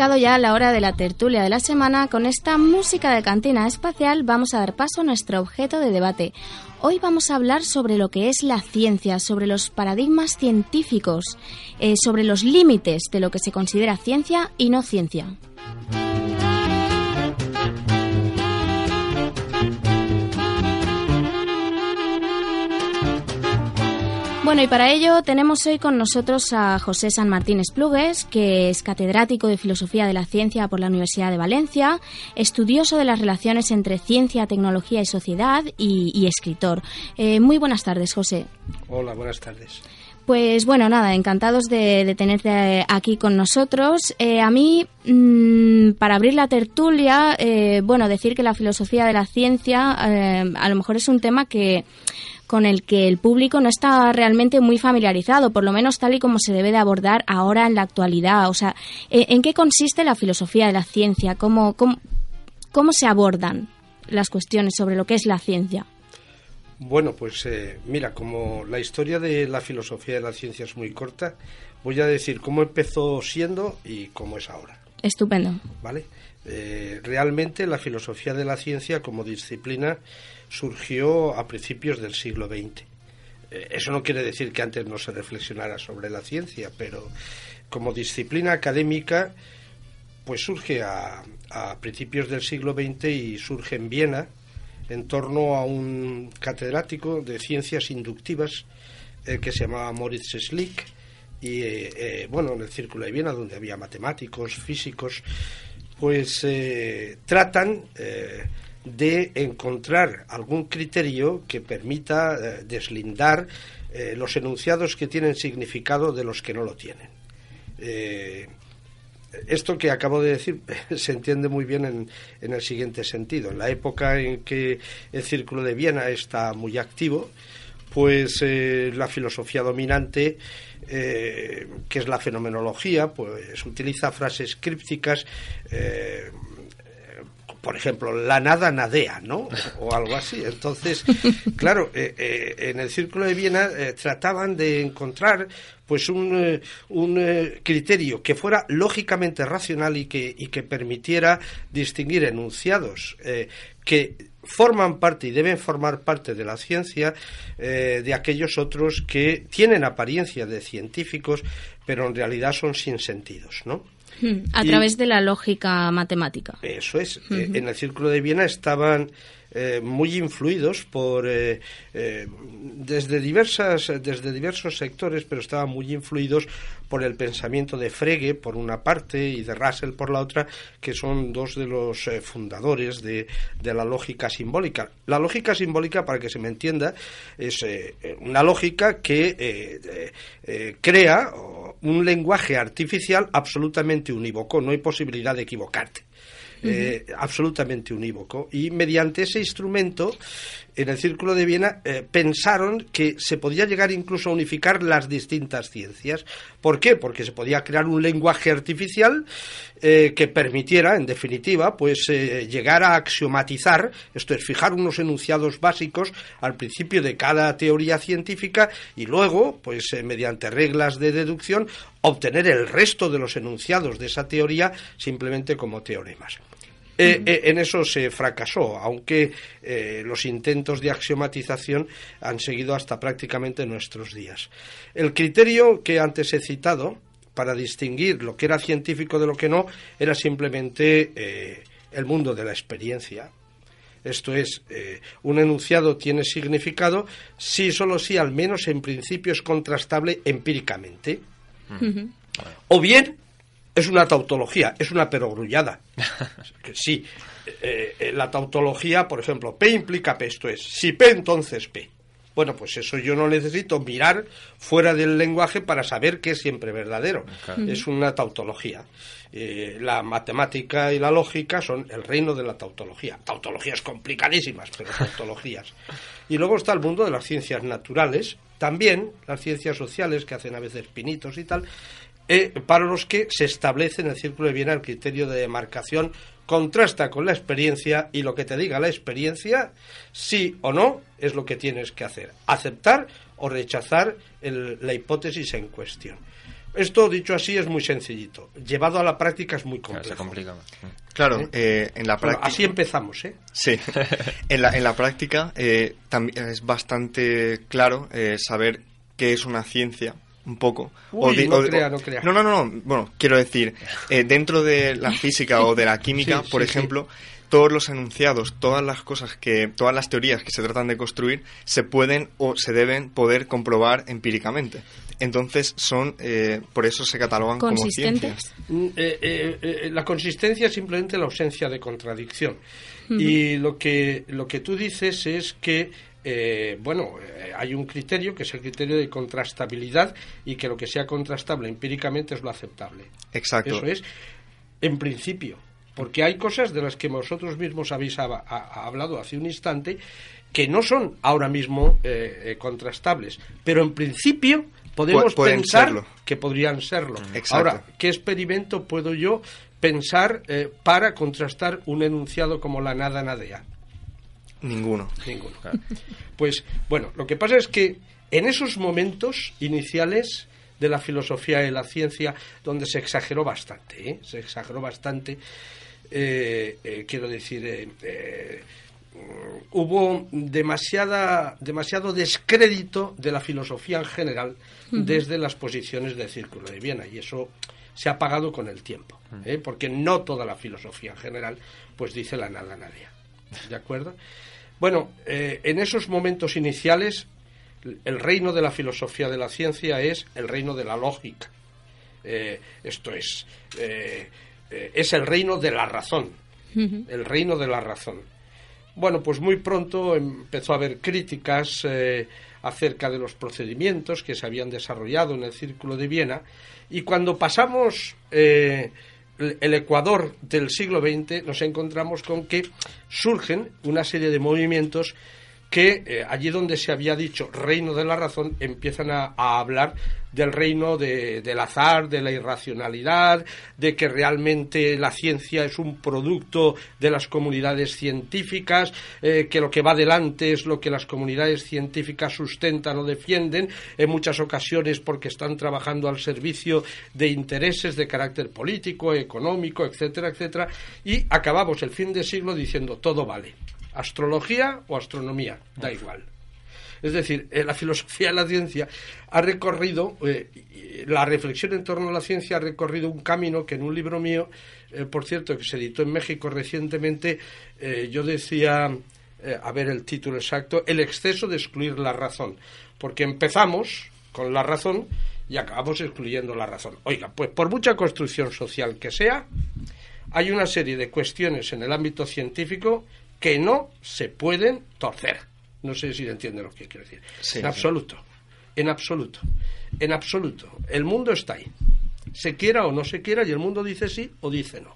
Llegado ya la hora de la tertulia de la semana. Con esta música de cantina espacial vamos a dar paso a nuestro objeto de debate. Hoy vamos a hablar sobre lo que es la ciencia, sobre los paradigmas científicos, eh, sobre los límites de lo que se considera ciencia y no ciencia. Bueno, y para ello tenemos hoy con nosotros a José San Martín Esplugues, que es catedrático de Filosofía de la Ciencia por la Universidad de Valencia, estudioso de las relaciones entre ciencia, tecnología y sociedad y, escritor. Eh, muy buenas tardes, José. Hola, buenas tardes. Pues bueno, nada, encantados de, tenerte aquí con nosotros. Eh, a mí, mm, para abrir la tertulia, eh, bueno, decir que la filosofía de la ciencia a lo mejor es un tema que con el que el público no está realmente muy familiarizado, por lo menos tal y como se debe de abordar ahora en la actualidad. O sea, ¿en qué consiste la filosofía de la ciencia? ¿Cómo, cómo, se abordan las cuestiones sobre lo que es la ciencia? Bueno, pues eh, mira, como la historia de la filosofía de la ciencia es muy corta, voy a decir cómo empezó siendo y cómo es ahora. Estupendo. ¿Vale? Eh, realmente la filosofía de la ciencia como disciplina surgió a principios del siglo XX. Eh, eso no quiere decir que antes no se reflexionara sobre la ciencia, pero como disciplina académica, pues surge a, principios del siglo XX y surge en Viena en torno a un catedrático de ciencias inductivas eh, que se llamaba Moritz Schlick y eh, bueno en el círculo de Viena donde había matemáticos físicos pues tratan de encontrar algún criterio que permita eh, deslindar eh, los enunciados que tienen significado de los que no lo tienen. Eh, esto que acabo de decir se entiende muy bien en, en, el siguiente sentido. En la época en que el Círculo de Viena está muy activo, pues la filosofía dominante, que es la fenomenología, pues utiliza frases crípticas por ejemplo, la nada nadea, ¿no? O, algo así. Entonces, claro, eh, eh, en el Círculo de Viena eh, trataban de encontrar pues un, un criterio que fuera lógicamente racional y que, y que permitiera distinguir enunciados que forman parte y deben formar parte de la ciencia de aquellos otros que tienen apariencia de científicos, pero en realidad son sin sentidos, ¿no? A través de la lógica matemática. Eso es. Eh, en el Círculo de Viena estaban eh, muy influidos por eh, eh, desde diversas desde diversos sectores pero estaban muy influidos por el pensamiento de Frege por una parte y de Russell por la otra que son dos de los fundadores de, de, la lógica simbólica. La lógica simbólica para que se me entienda es una lógica que crea un lenguaje artificial absolutamente unívoco. No hay posibilidad de equivocarte eh, absolutamente unívoco. Y mediante ese instrumento, en el Círculo de Viena, eh, pensaron que se podía llegar incluso a unificar las distintas ciencias. ¿Por qué? Porque se podía crear un lenguaje artificial eh, que permitiera, en definitiva, pues llegar a axiomatizar, esto es, fijar unos enunciados básicos al principio de cada teoría científica y luego, pues mediante reglas de deducción, obtener el resto de los enunciados de esa teoría simplemente como teoremas. Eh, eh, en eso se fracasó, aunque eh, los intentos de axiomatización han seguido hasta prácticamente nuestros días. El criterio que antes he citado para distinguir lo que era científico de lo que no era simplemente el mundo de la experiencia. Esto es, un enunciado tiene significado si solo si al menos en principio es contrastable empíricamente. O bien es una tautología, es una perogrullada. sí, eh, eh, la tautología, por ejemplo, P implica P, esto es, si P entonces P. Bueno, pues eso yo no necesito mirar fuera del lenguaje para saber que es siempre verdadero. Es una tautología. Eh, la matemática y la lógica son el reino de la tautología. Tautologías complicadísimas, pero tautologías. Y luego está el mundo de las ciencias naturales, también las ciencias sociales que hacen a veces pinitos y tal, eh, para los que se establece en el Círculo de Viena el criterio de demarcación contrasta con la experiencia y lo que te diga la experiencia, sí o no, es lo que tienes que hacer. Aceptar o rechazar la hipótesis en cuestión. Esto, dicho así, es muy sencillito. Llevado a la práctica es muy complejo. se complica más. Claro, ¿Eh? eh, en la Bueno, práctica... así empezamos, ¿eh? Sí, en la, en la práctica eh, también es bastante claro eh, saber qué es una ciencia, un poco. Uy, no crea, no crea. No, no, no, no. bueno, quiero decir, eh, dentro de la física o de la química, Sí, por sí, sí. ejemplo, todos los enunciados, todas las cosas que, todas las teorías que se tratan de construir, se pueden o se deben poder comprobar empíricamente. Entonces son, eh, por eso se catalogan como ¿Consistentes? ciencias. Mm, eh, eh, eh, la consistencia es simplemente la ausencia de contradicción. Y lo que, lo que tú dices es que, eh, bueno, eh, hay un criterio que es el criterio de contrastabilidad y que lo que sea contrastable empíricamente es lo aceptable. Exacto. Eso es, en principio. Porque hay cosas de las que vosotros mismos habéis hab- ha- hablado hace un instante que no son ahora mismo eh, eh, contrastables. Pero en principio podemos Pu- pensar serlo. que podrían serlo. Exacto. Ahora, ¿qué experimento puedo yo pensar para contrastar un enunciado como la nada nadea? Ninguno. Ninguno. Pues bueno, lo que pasa es que en esos momentos iniciales de la filosofía y la ciencia, donde se exageró bastante, ¿eh? se exageró bastante, eh, eh, quiero decir, eh, eh, mm, hubo demasiada, demasiado descrédito de la filosofía en general desde las posiciones del Círculo de Viena, y eso se ha pagado con el tiempo, ¿eh? porque no toda la filosofía en general pues dice la nada nadie. ¿De acuerdo? Bueno, eh, en esos momentos iniciales, el reino de la filosofía de la ciencia es el reino de la lógica. Eh, esto es, eh, es el reino de la razón. El reino de la razón. Bueno, pues muy pronto empezó a haber críticas acerca de los procedimientos que se habían desarrollado en el Círculo de Viena y cuando pasamos eh, el Ecuador del siglo XX nos encontramos con que surgen una serie de movimientos que eh, allí donde se había dicho reino de la razón empiezan a, hablar del reino de- del azar, de la irracionalidad, de que realmente la ciencia es un producto de las comunidades científicas, eh, que lo que va adelante es lo que las comunidades científicas sustentan o defienden, en muchas ocasiones porque están trabajando al servicio de intereses de carácter político, económico, etcétera, etcétera, y acabamos el fin de siglo diciendo todo vale astrología o astronomía, da igual. Es decir, eh, la filosofía de la ciencia ha recorrido, eh, la reflexión en torno a la ciencia ha recorrido un camino que en un libro mío, eh, por cierto, que se editó en México recientemente, yo decía, a ver el título exacto, el exceso de excluir la razón. Porque empezamos con la razón y acabamos excluyendo la razón. Oiga, pues por mucha construcción social que sea, hay una serie de cuestiones en el ámbito científico que no se pueden torcer. No sé si entiende lo que quiero decir. Sí, en sí. absoluto. En absoluto. En absoluto. El mundo está ahí. Se quiera o no se quiera y el mundo dice sí o dice no.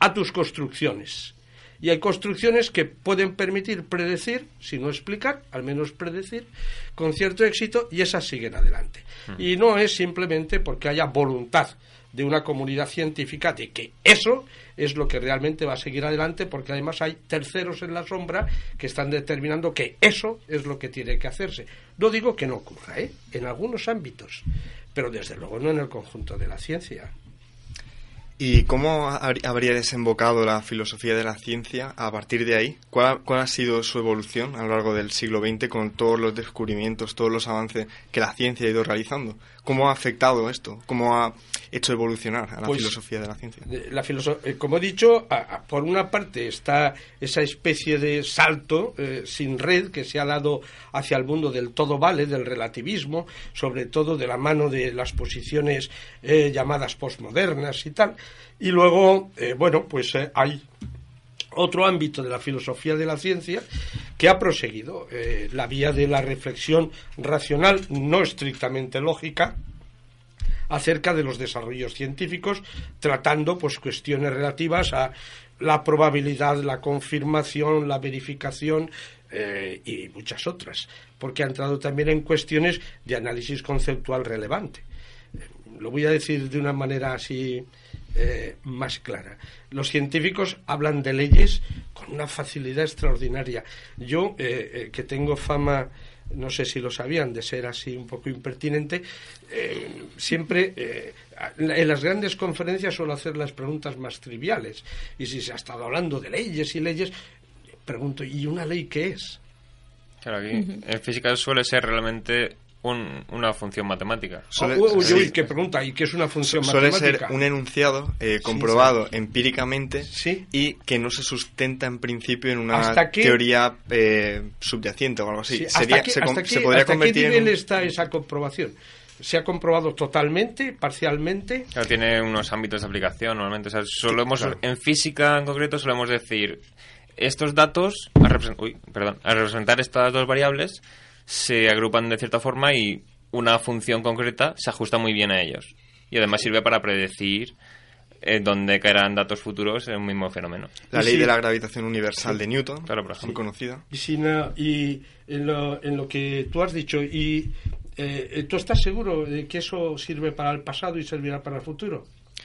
A tus construcciones. Y hay construcciones que pueden permitir predecir, si no explicar, al menos predecir, con cierto éxito y esas siguen adelante. Y no es simplemente porque haya voluntad de una comunidad científica de que eso es lo que realmente va a seguir adelante, porque además hay terceros en la sombra que están determinando que eso es lo que tiene que hacerse. No digo que no ocurra, ¿eh? en algunos ámbitos, pero desde luego no en el conjunto de la ciencia. ¿Y cómo habr- habría desembocado la filosofía de la ciencia a partir de ahí? ¿Cuál, cuál ha sido su evolución a lo largo del siglo XX con todos los descubrimientos, todos los avances que la ciencia ha ido realizando? ¿Cómo ha afectado esto? ¿Cómo ha hecho evolucionar a la Pues, filosofía de la ciencia? La eh, como he dicho, a- a- por una parte está esa especie de salto eh, sin red que se ha dado hacia el mundo del todo vale, del relativismo, sobre todo de la mano de las posiciones eh, llamadas posmodernas y tal. Y luego, eh, bueno, pues hay otro ámbito de la filosofía de la ciencia que ha proseguido eh, la vía de la reflexión racional, no estrictamente lógica, acerca de los desarrollos científicos, tratando pues cuestiones relativas a la probabilidad, la confirmación, la verificación eh, y muchas otras, porque ha entrado también en cuestiones de análisis conceptual relevante. Lo voy a decir de una manera así eh, más clara. Los científicos hablan de leyes con una facilidad extraordinaria. Yo, eh, eh, que tengo fama no sé si lo sabían, de ser así un poco impertinente, eh, siempre eh, en las grandes conferencias suelo hacer las preguntas más triviales. Y si se ha estado hablando de leyes y leyes, pregunto, ¿y una ley qué es? Claro, aquí en física suele ser realmente una función matemática. Suele, uy, qué pregunta, ¿y qué es una función suele matemática? Suele ser un enunciado eh, comprobado empíricamente y que no se sustenta en principio en una teoría eh, subyacente o algo así. Sería, se, podría convertir qué nivel está esa comprobación? ¿Se ha comprobado totalmente, parcialmente? Claro, tiene unos ámbitos de aplicación normalmente. O sea, En física en concreto solemos decir estos datos, perdón, a representar estas dos variables, se agrupan de cierta forma y una función concreta se ajusta muy bien a ellos. Y además sirve para predecir eh, dónde caerán datos futuros en un mismo fenómeno. La ley de la gravitación universal de Newton, claro, por ejemplo. conocida. Y, y en, lo, en, lo, que tú has dicho, y eh, ¿tú estás seguro de que eso sirve para el pasado y servirá para el futuro?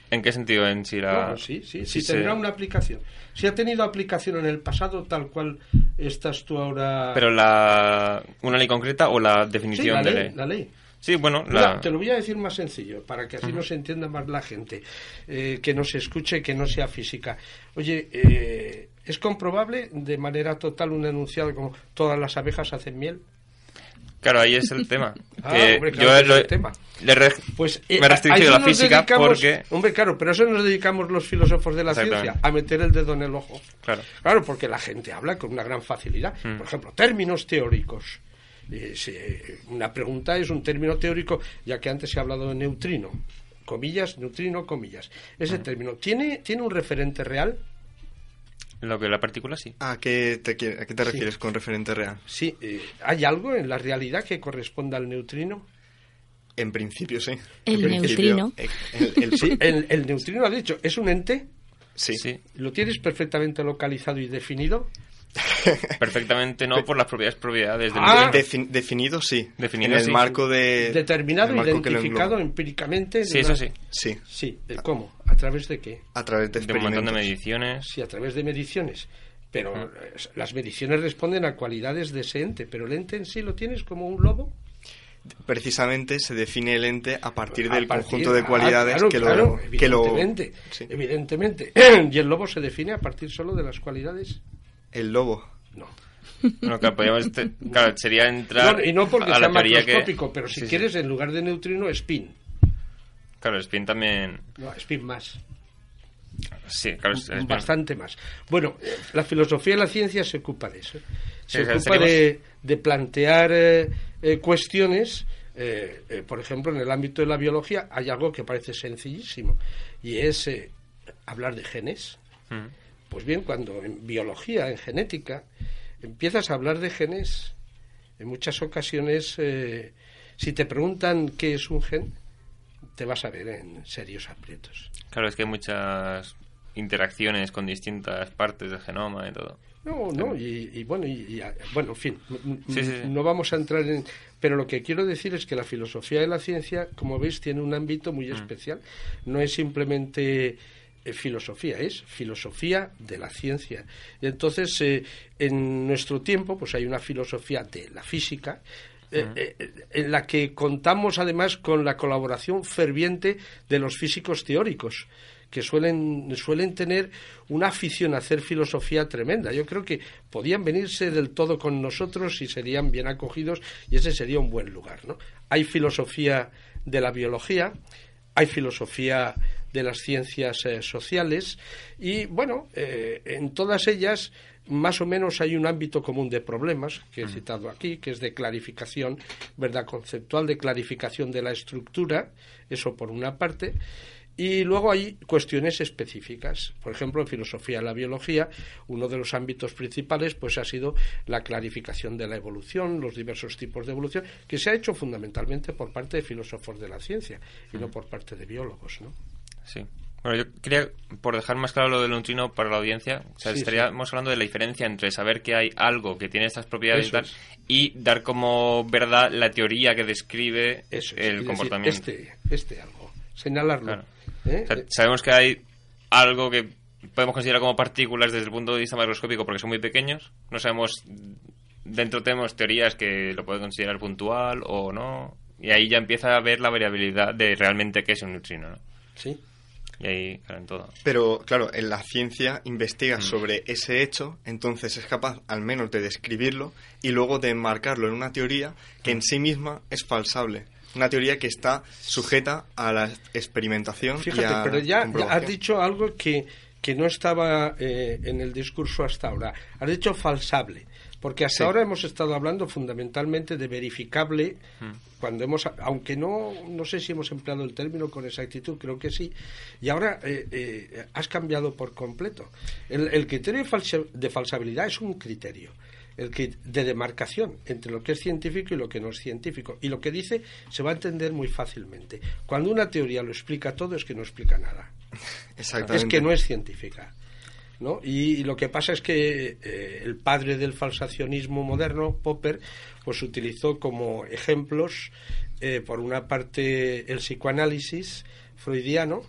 ¿En qué sentido? ¿En si la... sí, sí, si tendrá una aplicación. Si ha tenido aplicación en el pasado, tal cual estás tú ahora... ¿Pero la... una ley concreta o la definición de ley? la ley. Sí, bueno, te lo voy a decir más sencillo, para que así nos entienda más la gente, eh, que nos escuche, que no sea física. Oye, eh, ¿es comprobable de manera total un enunciado como todas las abejas hacen miel? Claro, ahí es el tema. ah, hombre, claro, yo es el tema. pues, eh, me he restringido la física porque... Hombre, claro, pero eso nos dedicamos los filósofos de la ciencia, a meter el dedo en el ojo. Claro. Claro, porque la gente habla con una gran facilidad. Mm. Por ejemplo, términos teóricos. Eh, una pregunta es un término teórico, ya que antes se ha hablado de neutrino. Comillas, neutrino, comillas. Ese término, ¿tiene, ¿tiene un referente real? Lo que la partícula sí. ¿A qué te, a qué te refieres con referente real? Sí, eh, ¿hay algo en la realidad que corresponda al neutrino? En principio sí. El neutrino. Eh, el, sí, el, neutrino ha dicho, ¿es un ente? Sí. sí. ¿Lo tienes perfectamente localizado y definido? Perfectamente no por las propias propiedades del ah, definido sí. Definido, en el marco de... Determinado, identificado empíricamente. Sí, eso sí. Sí. Sí, ¿cómo? ¿A través de qué? A través de, de un montón de mediciones. Sí, a través de mediciones. Pero ah. las mediciones responden a cualidades de ese ente, pero el ente en sí lo tienes como un lobo precisamente se define el ente a partir del conjunto de cualidades que, lo, que lo evidentemente, evidentemente y el lobo se define a partir solo de las cualidades el lobo. No. Bueno, claro, podríamos, claro, sería entrar. y no porque sea macroscópico, pero si quieres, en lugar de neutrino, spin. Claro, spin también. No, spin más. Sí, claro, es, bastante más. Bueno, la filosofía de la ciencia se ocupa de eso. Se ocupa de, de, plantear eh, eh, cuestiones. Eh, por ejemplo, en el ámbito de la biología hay algo que parece sencillísimo y es hablar de genes. Mm. Pues bien, cuando en biología, en genética, empiezas a hablar de genes, en muchas ocasiones, eh, si te preguntan qué es un gen, te vas a ver en serios aprietos. Claro, es que hay muchas interacciones con distintas partes del genoma y todo. No, no, y, bueno, y, bueno, en fin, no vamos a entrar en... Pero lo que quiero decir es que la filosofía de la ciencia, como veis, tiene un ámbito muy mm. especial. No es simplemente filosofía, es filosofía de la ciencia. Y entonces, eh, en nuestro tiempo, pues hay una filosofía de la física, eh, en la que contamos además con la colaboración ferviente de los físicos teóricos que suelen, suelen tener una afición a hacer filosofía tremenda. Yo creo que podían venirse del todo con nosotros y serían bien acogidos y ese sería un buen lugar. ¿no? Hay filosofía de la biología, hay filosofía de las ciencias eh, sociales y bueno, eh, en todas ellas más o menos hay un ámbito común de problemas que he citado aquí, que es de clarificación, ¿verdad? Conceptual, de clarificación de la estructura, eso por una parte, y luego hay cuestiones específicas. Por ejemplo, en filosofía de la biología, uno de los ámbitos principales pues ha sido la clarificación de la evolución, los diversos tipos de evolución, que se ha hecho fundamentalmente por parte de filósofos de la ciencia y no por parte de biólogos, ¿no? Sí. Bueno, yo quería, por dejar más claro lo del neutrino para la audiencia, estaríamos hablando de la diferencia entre saber que hay algo que tiene estas propiedades y, dar como verdad la teoría que describe el comportamiento. este, este algo, señalarlo. ¿eh? sabemos que hay algo que podemos considerar como partículas desde el punto de vista macroscópico porque son muy pequeños, no sabemos dentro tenemos teorías que lo puede considerar puntual o no, y ahí ya empieza a ver la variabilidad de realmente qué es un neutrino, ¿no? Sí. Y ahí en todo. Pero claro, en la ciencia investiga Mm. sobre ese hecho, entonces es capaz al menos de describirlo y luego de enmarcarlo en una teoría que en sí misma es falsable. Una teoría que está sujeta a la experimentación y Fíjate, a pero ya, has dicho algo que, que no estaba eh, en el discurso hasta ahora. Has dicho falsable. Porque hasta Sí. ahora hemos estado hablando fundamentalmente de verificable, Hmm. cuando hemos, aunque no, no sé si hemos empleado el término con exactitud, creo que sí, y ahora eh, eh, has cambiado por completo. El, el criterio de, falsa- de falsabilidad es un criterio el que de demarcación entre lo que es científico y lo que no es científico. Y lo que dice se va a entender muy fácilmente. Cuando una teoría lo explica todo es que no explica nada. Exactamente. Es que no es científica. ¿No? Y, lo que pasa es que eh, el padre del falsacionismo moderno, Popper, pues utilizó como ejemplos, eh, por una parte, el psicoanálisis freudiano,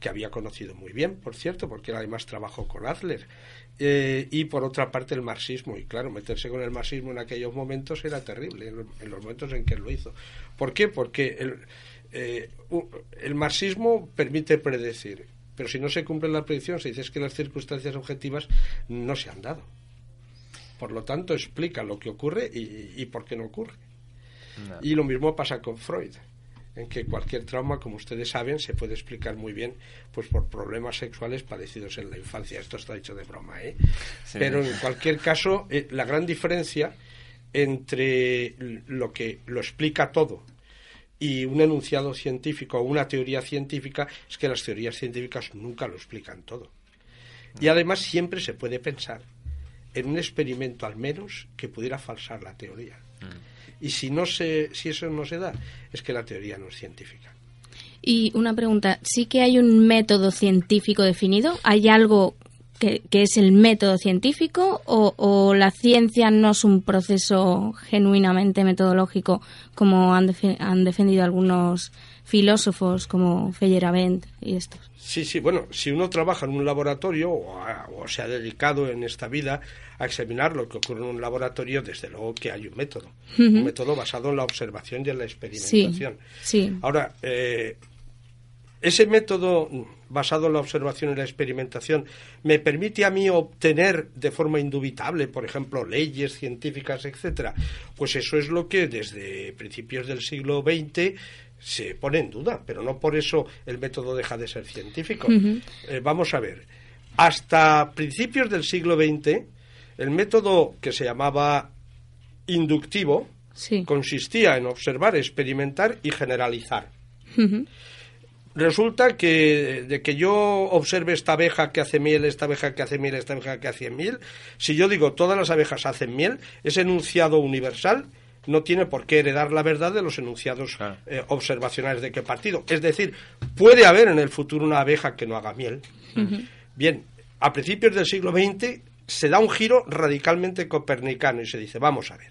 que había conocido muy bien, por cierto, porque él además trabajó con Adler, eh, y por otra parte el marxismo. Y claro, meterse con el marxismo en aquellos momentos era terrible, en, los- en los momentos en que lo hizo. ¿Por qué? Porque el, el marxismo permite predecir, pero si no se cumple la predicción, se dice es que las circunstancias objetivas no se han dado. Por lo tanto, explica lo que ocurre y, y por qué no ocurre. No. Y lo mismo pasa con Freud, en que cualquier trauma, como ustedes saben, se puede explicar muy bien pues por problemas sexuales padecidos en la infancia. Esto está dicho de broma, ¿eh? Sí. Pero en cualquier caso, eh, la gran diferencia entre lo que lo explica todo y un enunciado científico o una teoría científica es que las teorías científicas nunca lo explican todo. Y además siempre se puede pensar en un experimento al menos que pudiera falsar la teoría. Y si no se, si eso no se da, es que la teoría no es científica. Y una pregunta, ¿sí que hay un método científico definido? ¿Hay algo que, que es el método científico o, o la ciencia no es un proceso genuinamente metodológico como han, defe- han defendido algunos filósofos como Feyerabend y estos? Sí, sí, bueno, si uno trabaja en un laboratorio o, ha- o se ha dedicado en esta vida a examinar lo que ocurre en un laboratorio, desde luego que hay un método. Un método basado en la observación y en la Sí, experimentación. sí. Ahora, eh, ese método basado en la observación y la experimentación me permite a mí obtener de forma indubitable, por ejemplo, leyes científicas, etcétera. Pues eso es lo que desde principios del siglo XX se pone en duda, pero no por eso el método deja de ser científico. Eh, vamos a ver, hasta principios del siglo XX, el método que se llamaba inductivo Sí. consistía en observar, experimentar y generalizar. Ujú. Resulta que de que yo observe esta abeja que hace miel, esta abeja que hace miel, esta abeja que hace miel, si yo digo todas las abejas hacen miel, ese enunciado universal no tiene por qué heredar la verdad de los enunciados Claro. eh, observacionales de qué partido. Es decir, puede haber en el futuro una abeja que no haga miel. Bien, a principios del siglo XX se da un giro radicalmente copernicano y se dice, vamos a ver,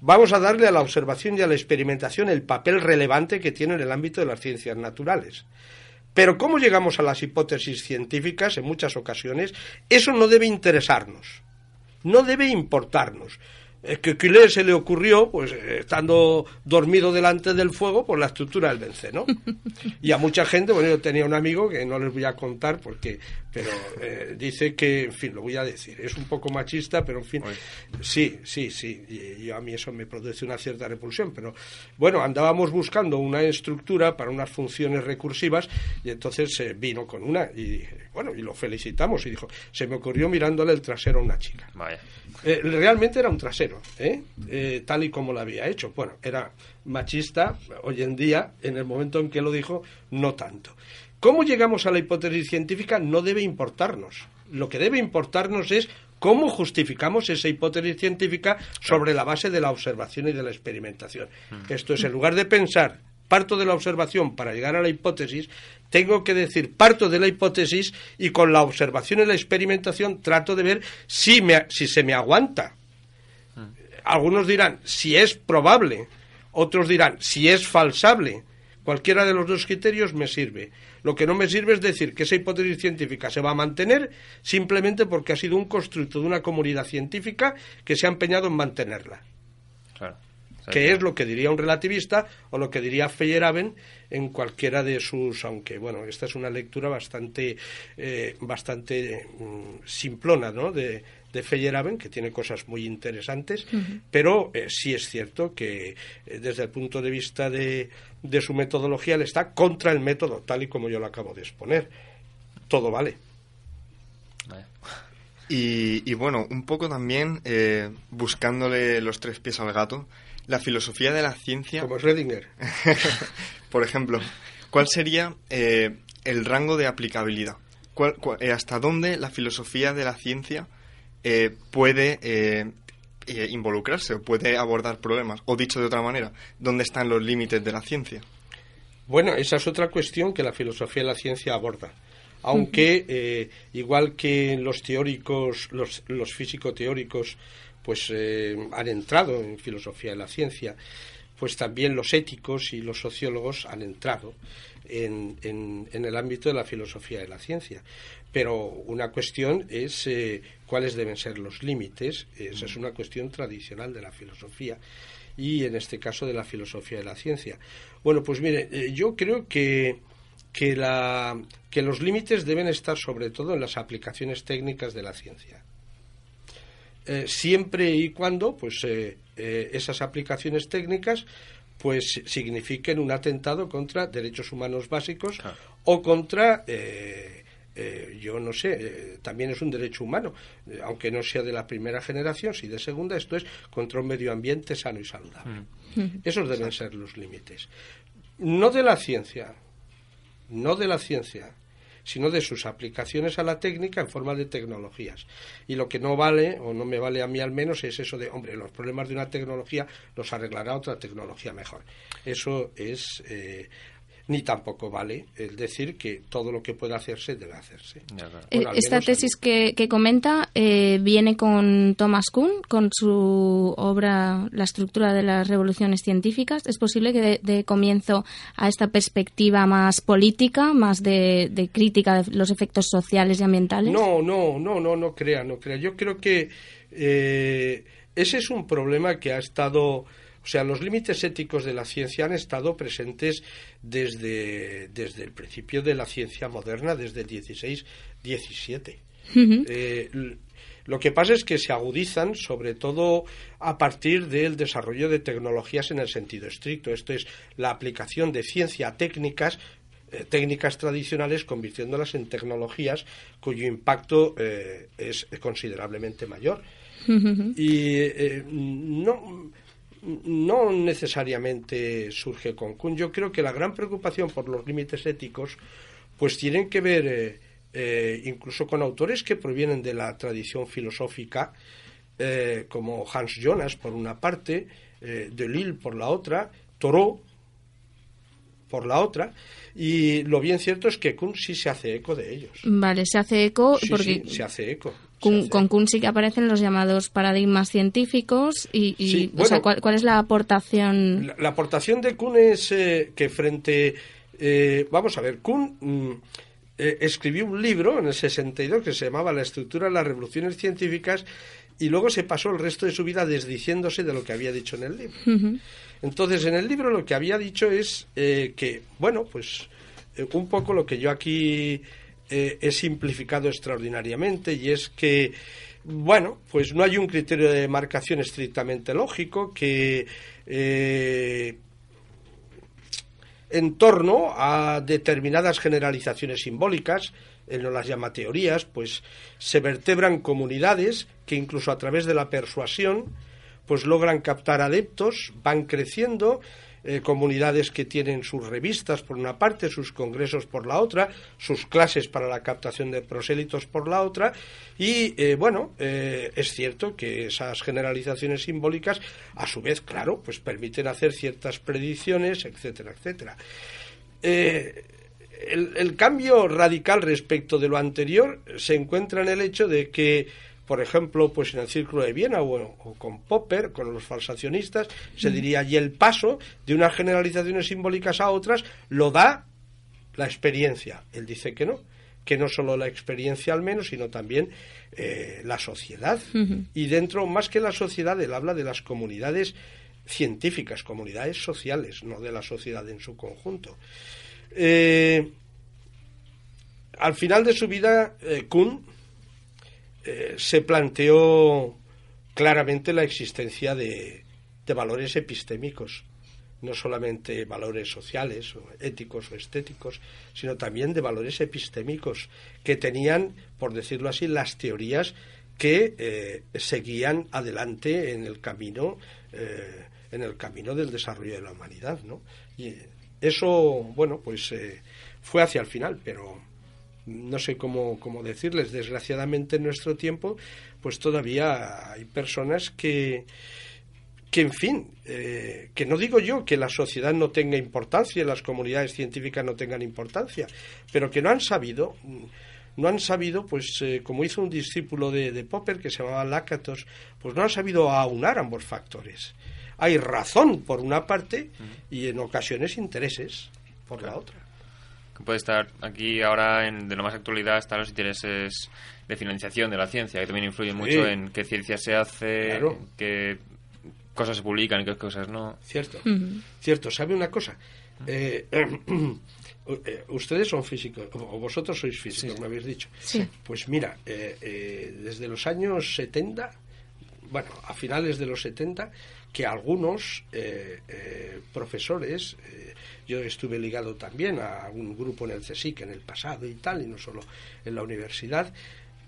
vamos a darle a la observación y a la experimentación el papel relevante que tiene en el ámbito de las ciencias naturales. Pero cómo llegamos a las hipótesis científicas en muchas ocasiones, eso no debe interesarnos, no debe importarnos. Es que Quilé se le ocurrió, pues eh, estando dormido delante del fuego, por la estructura del benceno. Y a mucha gente, bueno, yo tenía un amigo que no les voy a contar porque, pero eh, dice que, en fin, lo voy a decir, es un poco machista, pero en fin, sí, sí, sí, y, y a mí eso me produce una cierta repulsión, pero bueno, andábamos buscando una estructura para unas funciones recursivas y entonces se vino con una y dije, bueno, y lo felicitamos y dijo, se me ocurrió mirándole el trasero a una chica. Vaya. Eh, realmente era un trasero, ¿eh? Eh, tal y como lo había hecho. Bueno, era machista, hoy en día, en el momento en que lo dijo, no tanto. ¿Cómo llegamos a la hipótesis científica? No debe importarnos. Lo que debe importarnos es cómo justificamos esa hipótesis científica sobre la base de la observación y de la experimentación. Esto es, en lugar de pensar, parto de la observación para llegar a la hipótesis, tengo que decir, parto de la hipótesis y con la observación y la experimentación trato de ver si, me, si se me aguanta. Algunos dirán si es probable, otros dirán si es falsable. Cualquiera de los dos criterios me sirve. Lo que no me sirve es decir que esa hipótesis científica se va a mantener simplemente porque ha sido un constructo de una comunidad científica que se ha empeñado en mantenerla. Claro. Que es lo que diría un relativista o lo que diría Feyerabend en cualquiera de sus, aunque bueno, esta es una lectura bastante, eh, bastante mm, simplona, ¿no? De, de Feyerabend, que tiene cosas muy interesantes, pero eh, sí es cierto que eh, desde el punto de vista de, de su metodología él está contra el método, tal y como yo lo acabo de exponer. Todo vale. Y, bueno, un poco también eh, buscándole los tres pies al gato, la filosofía de la ciencia. Como Schrödinger. por ejemplo, ¿cuál sería el rango de aplicabilidad? ¿Hasta dónde la filosofía de la ciencia eh, puede eh, eh, involucrarse o puede abordar problemas. O dicho de otra manera, ¿dónde están los límites de la ciencia? Bueno, esa es otra cuestión que la filosofía de la ciencia aborda. Aunque, igual que los teóricos, los, los físico-teóricos, pues han entrado en filosofía de la ciencia, pues también los éticos y los sociólogos han entrado en, en, el ámbito de la filosofía de la ciencia. Pero una cuestión es eh, cuáles deben ser los límites. Esa es una cuestión tradicional de la filosofía y en este caso de la filosofía de la ciencia. Bueno, pues mire, eh, yo creo que, que, la, que los límites deben estar sobre todo en las aplicaciones técnicas de la ciencia. Eh, siempre y cuando pues esas aplicaciones técnicas pues signifiquen un atentado contra derechos humanos básicos o contra eh, yo no sé, eh, también es un derecho humano, eh, aunque no sea de la primera generación, si de segunda, esto es contra un medio ambiente sano y saludable. Mm. Esos deben ser los límites. No de la ciencia, no de la ciencia, sino de sus aplicaciones a la técnica en forma de tecnologías. Y lo que no vale, o no me vale a mí al menos, es eso de, hombre, los problemas de una tecnología los arreglará otra tecnología mejor. Eso es ni tampoco vale el decir que todo lo que pueda hacerse debe hacerse. Eh, esta tesis que, comenta eh, viene con Thomas Kuhn, con su obra La estructura de las revoluciones científicas. ¿Es posible que de, comienzo a esta perspectiva más política, más de, crítica de los efectos sociales y ambientales? No, no, no, no, no crea, no crea. Yo creo que eh, ese es un problema que ha estado o sea, los límites éticos de la ciencia han estado presentes desde, desde el principio de la ciencia moderna, desde el 16-17. Eh, lo que pasa es que se agudizan sobre todo a partir del desarrollo de tecnologías en el sentido estricto. Esto es la aplicación de ciencia a técnicas eh, técnicas tradicionales convirtiéndolas en tecnologías cuyo impacto eh, es considerablemente mayor. Y no no necesariamente surge con Kuhn. Yo creo que la gran preocupación por los límites éticos pues tienen que ver eh, eh, incluso con autores que provienen de la tradición filosófica, eh, como Hans Jonas por una parte, Delille por la otra, Thoreau por la otra, y lo bien cierto es que Kuhn sí se hace eco de ellos. Vale, se hace eco porque... se hace eco. Con Kuhn sí que aparecen los llamados paradigmas científicos y, ¿cuál, es la aportación? La, aportación de Kuhn es eh, que frente... Eh, vamos a ver, Kuhn mm, eh, escribió un libro en el 62 que se llamaba La estructura de las revoluciones científicas y luego se pasó el resto de su vida desdiciéndose de lo que había dicho en el libro. Entonces, en el libro lo que había dicho es que, bueno, pues un poco lo que yo aquí eh, es simplificado extraordinariamente y es que, bueno, pues no hay un criterio de demarcación estrictamente lógico que eh, en torno a determinadas generalizaciones simbólicas, él no las llama teorías, pues se vertebran comunidades que incluso a través de la persuasión pues logran captar adeptos, van creciendo eh, comunidades que tienen sus revistas por una parte, sus congresos por la otra, sus clases para la captación de prosélitos por la otra, y eh, bueno, eh, es cierto que esas generalizaciones simbólicas, a su vez, claro, pues permiten hacer ciertas predicciones, etcétera, etcétera. el, cambio radical respecto de lo anterior se encuentra en el hecho de que por ejemplo, pues en el Círculo de Viena o, con Popper, con los falsacionistas, se diría, y el paso de unas generalizaciones simbólicas a otras lo da la experiencia. Él dice que no, que no solo la experiencia al menos, sino también eh, la sociedad. Y dentro, más que la sociedad, él habla de las comunidades científicas, comunidades sociales, no de la sociedad en su conjunto. Eh, al final de su vida, eh, Kuhn eh, se planteó claramente la existencia de, valores epistémicos, no solamente valores sociales o éticos o estéticos, sino también de valores epistémicos que tenían, por decirlo así, las teorías que eh, seguían adelante en el camino en el camino del desarrollo de la humanidad, ¿no? Y eso, bueno, pues fue hacia el final, pero no sé cómo, cómo decirles, desgraciadamente en nuestro tiempo, pues todavía hay personas que, que en fin, eh, que no digo yo que la sociedad no tenga importancia, las comunidades científicas no tengan importancia, pero que no han sabido, no han sabido, pues eh, como hizo un discípulo de, de, Popper que se llamaba Lakatos, pues no han sabido aunar ambos factores. Hay razón por una parte y en ocasiones intereses por la otra que puede estar aquí ahora en, de lo más actualidad están los intereses de financiación de la ciencia, que también influyen mucho en qué ciencia se hace, qué cosas se publican y qué cosas no. Cierto, cierto. ¿Sabe una cosa? Eh, eh, ustedes son físicos, o vosotros sois físicos, me habéis dicho. Sí. Pues mira, eh, desde los años 70, bueno, a finales de los 70, que algunos eh, eh, profesores, eh, yo estuve ligado también a un grupo en el CSIC en el pasado y tal, y no solo en la universidad,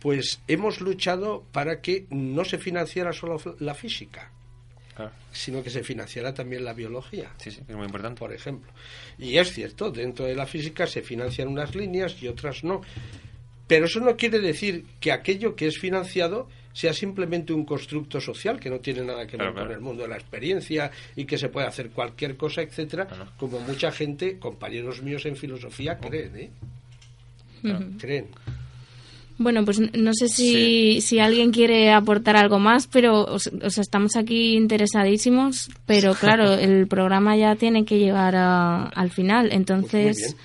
pues hemos luchado para que no se financiara solo la física, ah. sino que se financiara también la biología. Sí, sí, es muy importante. Por ejemplo. Y es cierto, dentro de la física se financian unas líneas y otras no. Pero eso no quiere decir que aquello que es financiado sea simplemente un constructo social que no tiene nada que ver con el mundo de la experiencia y que se puede hacer cualquier cosa, etcétera, como mucha gente, compañeros míos en filosofía, creen, ¿eh? Creen. Bueno, pues no sé si, si alguien quiere aportar algo más, pero o sea, estamos aquí interesadísimos, pero claro, el programa ya tiene que llegar al final, pues entonces...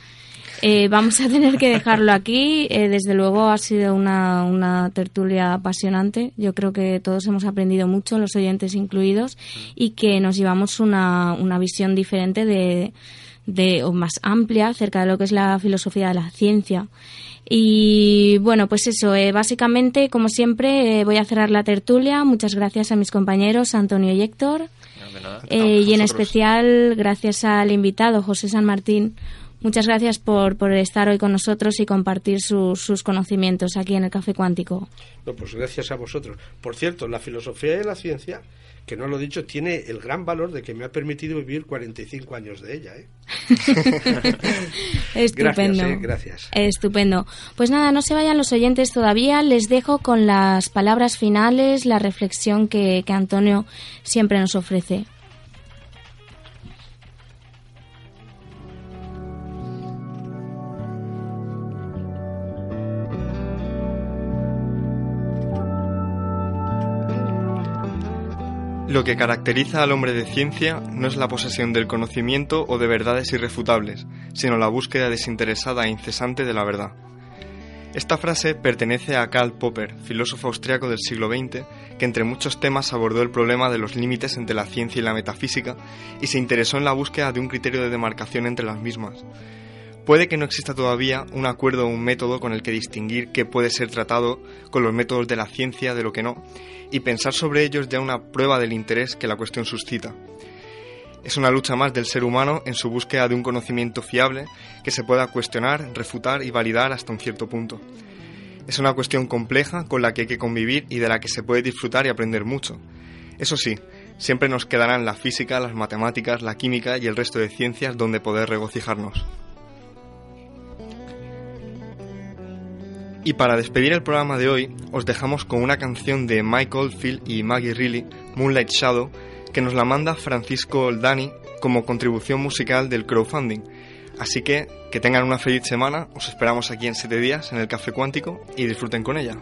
Eh, vamos a tener que dejarlo aquí. Eh, desde luego ha sido una, una, tertulia apasionante. Yo creo que todos hemos aprendido mucho, los oyentes incluidos, y que nos llevamos una, una visión diferente de, de, o más amplia acerca de lo que es la filosofía de la ciencia. Y bueno, pues eso, eh, básicamente, como siempre, voy a cerrar la tertulia. Muchas gracias a mis compañeros Antonio y Héctor. y en especial, gracias al invitado José San Martín Muchas gracias por, por estar hoy con nosotros y compartir sus conocimientos aquí en el Café Cuántico. No, pues gracias a vosotros. Por cierto, la filosofía de la ciencia, que no lo he dicho, tiene el gran valor de que me ha permitido vivir 45 años de ella. ¿eh? Estupendo. Gracias, ¿eh? gracias. Estupendo. Pues nada, no se vayan los oyentes todavía. Les dejo con las palabras finales, la reflexión que, que Antonio siempre nos ofrece. Lo que caracteriza al hombre de ciencia no es la posesión del conocimiento o de verdades irrefutables, sino la búsqueda desinteresada e incesante de la verdad. Esta frase pertenece a Karl Popper, filósofo austriaco del siglo XX, que entre muchos temas abordó el problema de los límites entre la ciencia y la metafísica y se interesó en la búsqueda de un criterio de demarcación entre las mismas. Puede que no exista todavía un acuerdo o un método con el que distinguir qué puede ser tratado con los métodos de la ciencia de lo que no, y pensar sobre ellos ya una prueba del interés que la cuestión suscita. Es una lucha más del ser humano en su búsqueda de un conocimiento fiable que se pueda cuestionar, refutar y validar hasta un cierto punto. Es una cuestión compleja con la que hay que convivir y de la que se puede disfrutar y aprender mucho. Eso sí, siempre nos quedarán la física, las matemáticas, la química y el resto de ciencias donde poder regocijarnos. Y para despedir el programa de hoy, os dejamos con una canción de Michael, Phil y Maggie Reilly, Moonlight Shadow, que nos la manda Francisco Oldani como contribución musical del crowdfunding. Así que que tengan una feliz semana, os esperamos aquí en 7 días en el Café Cuántico y disfruten con ella.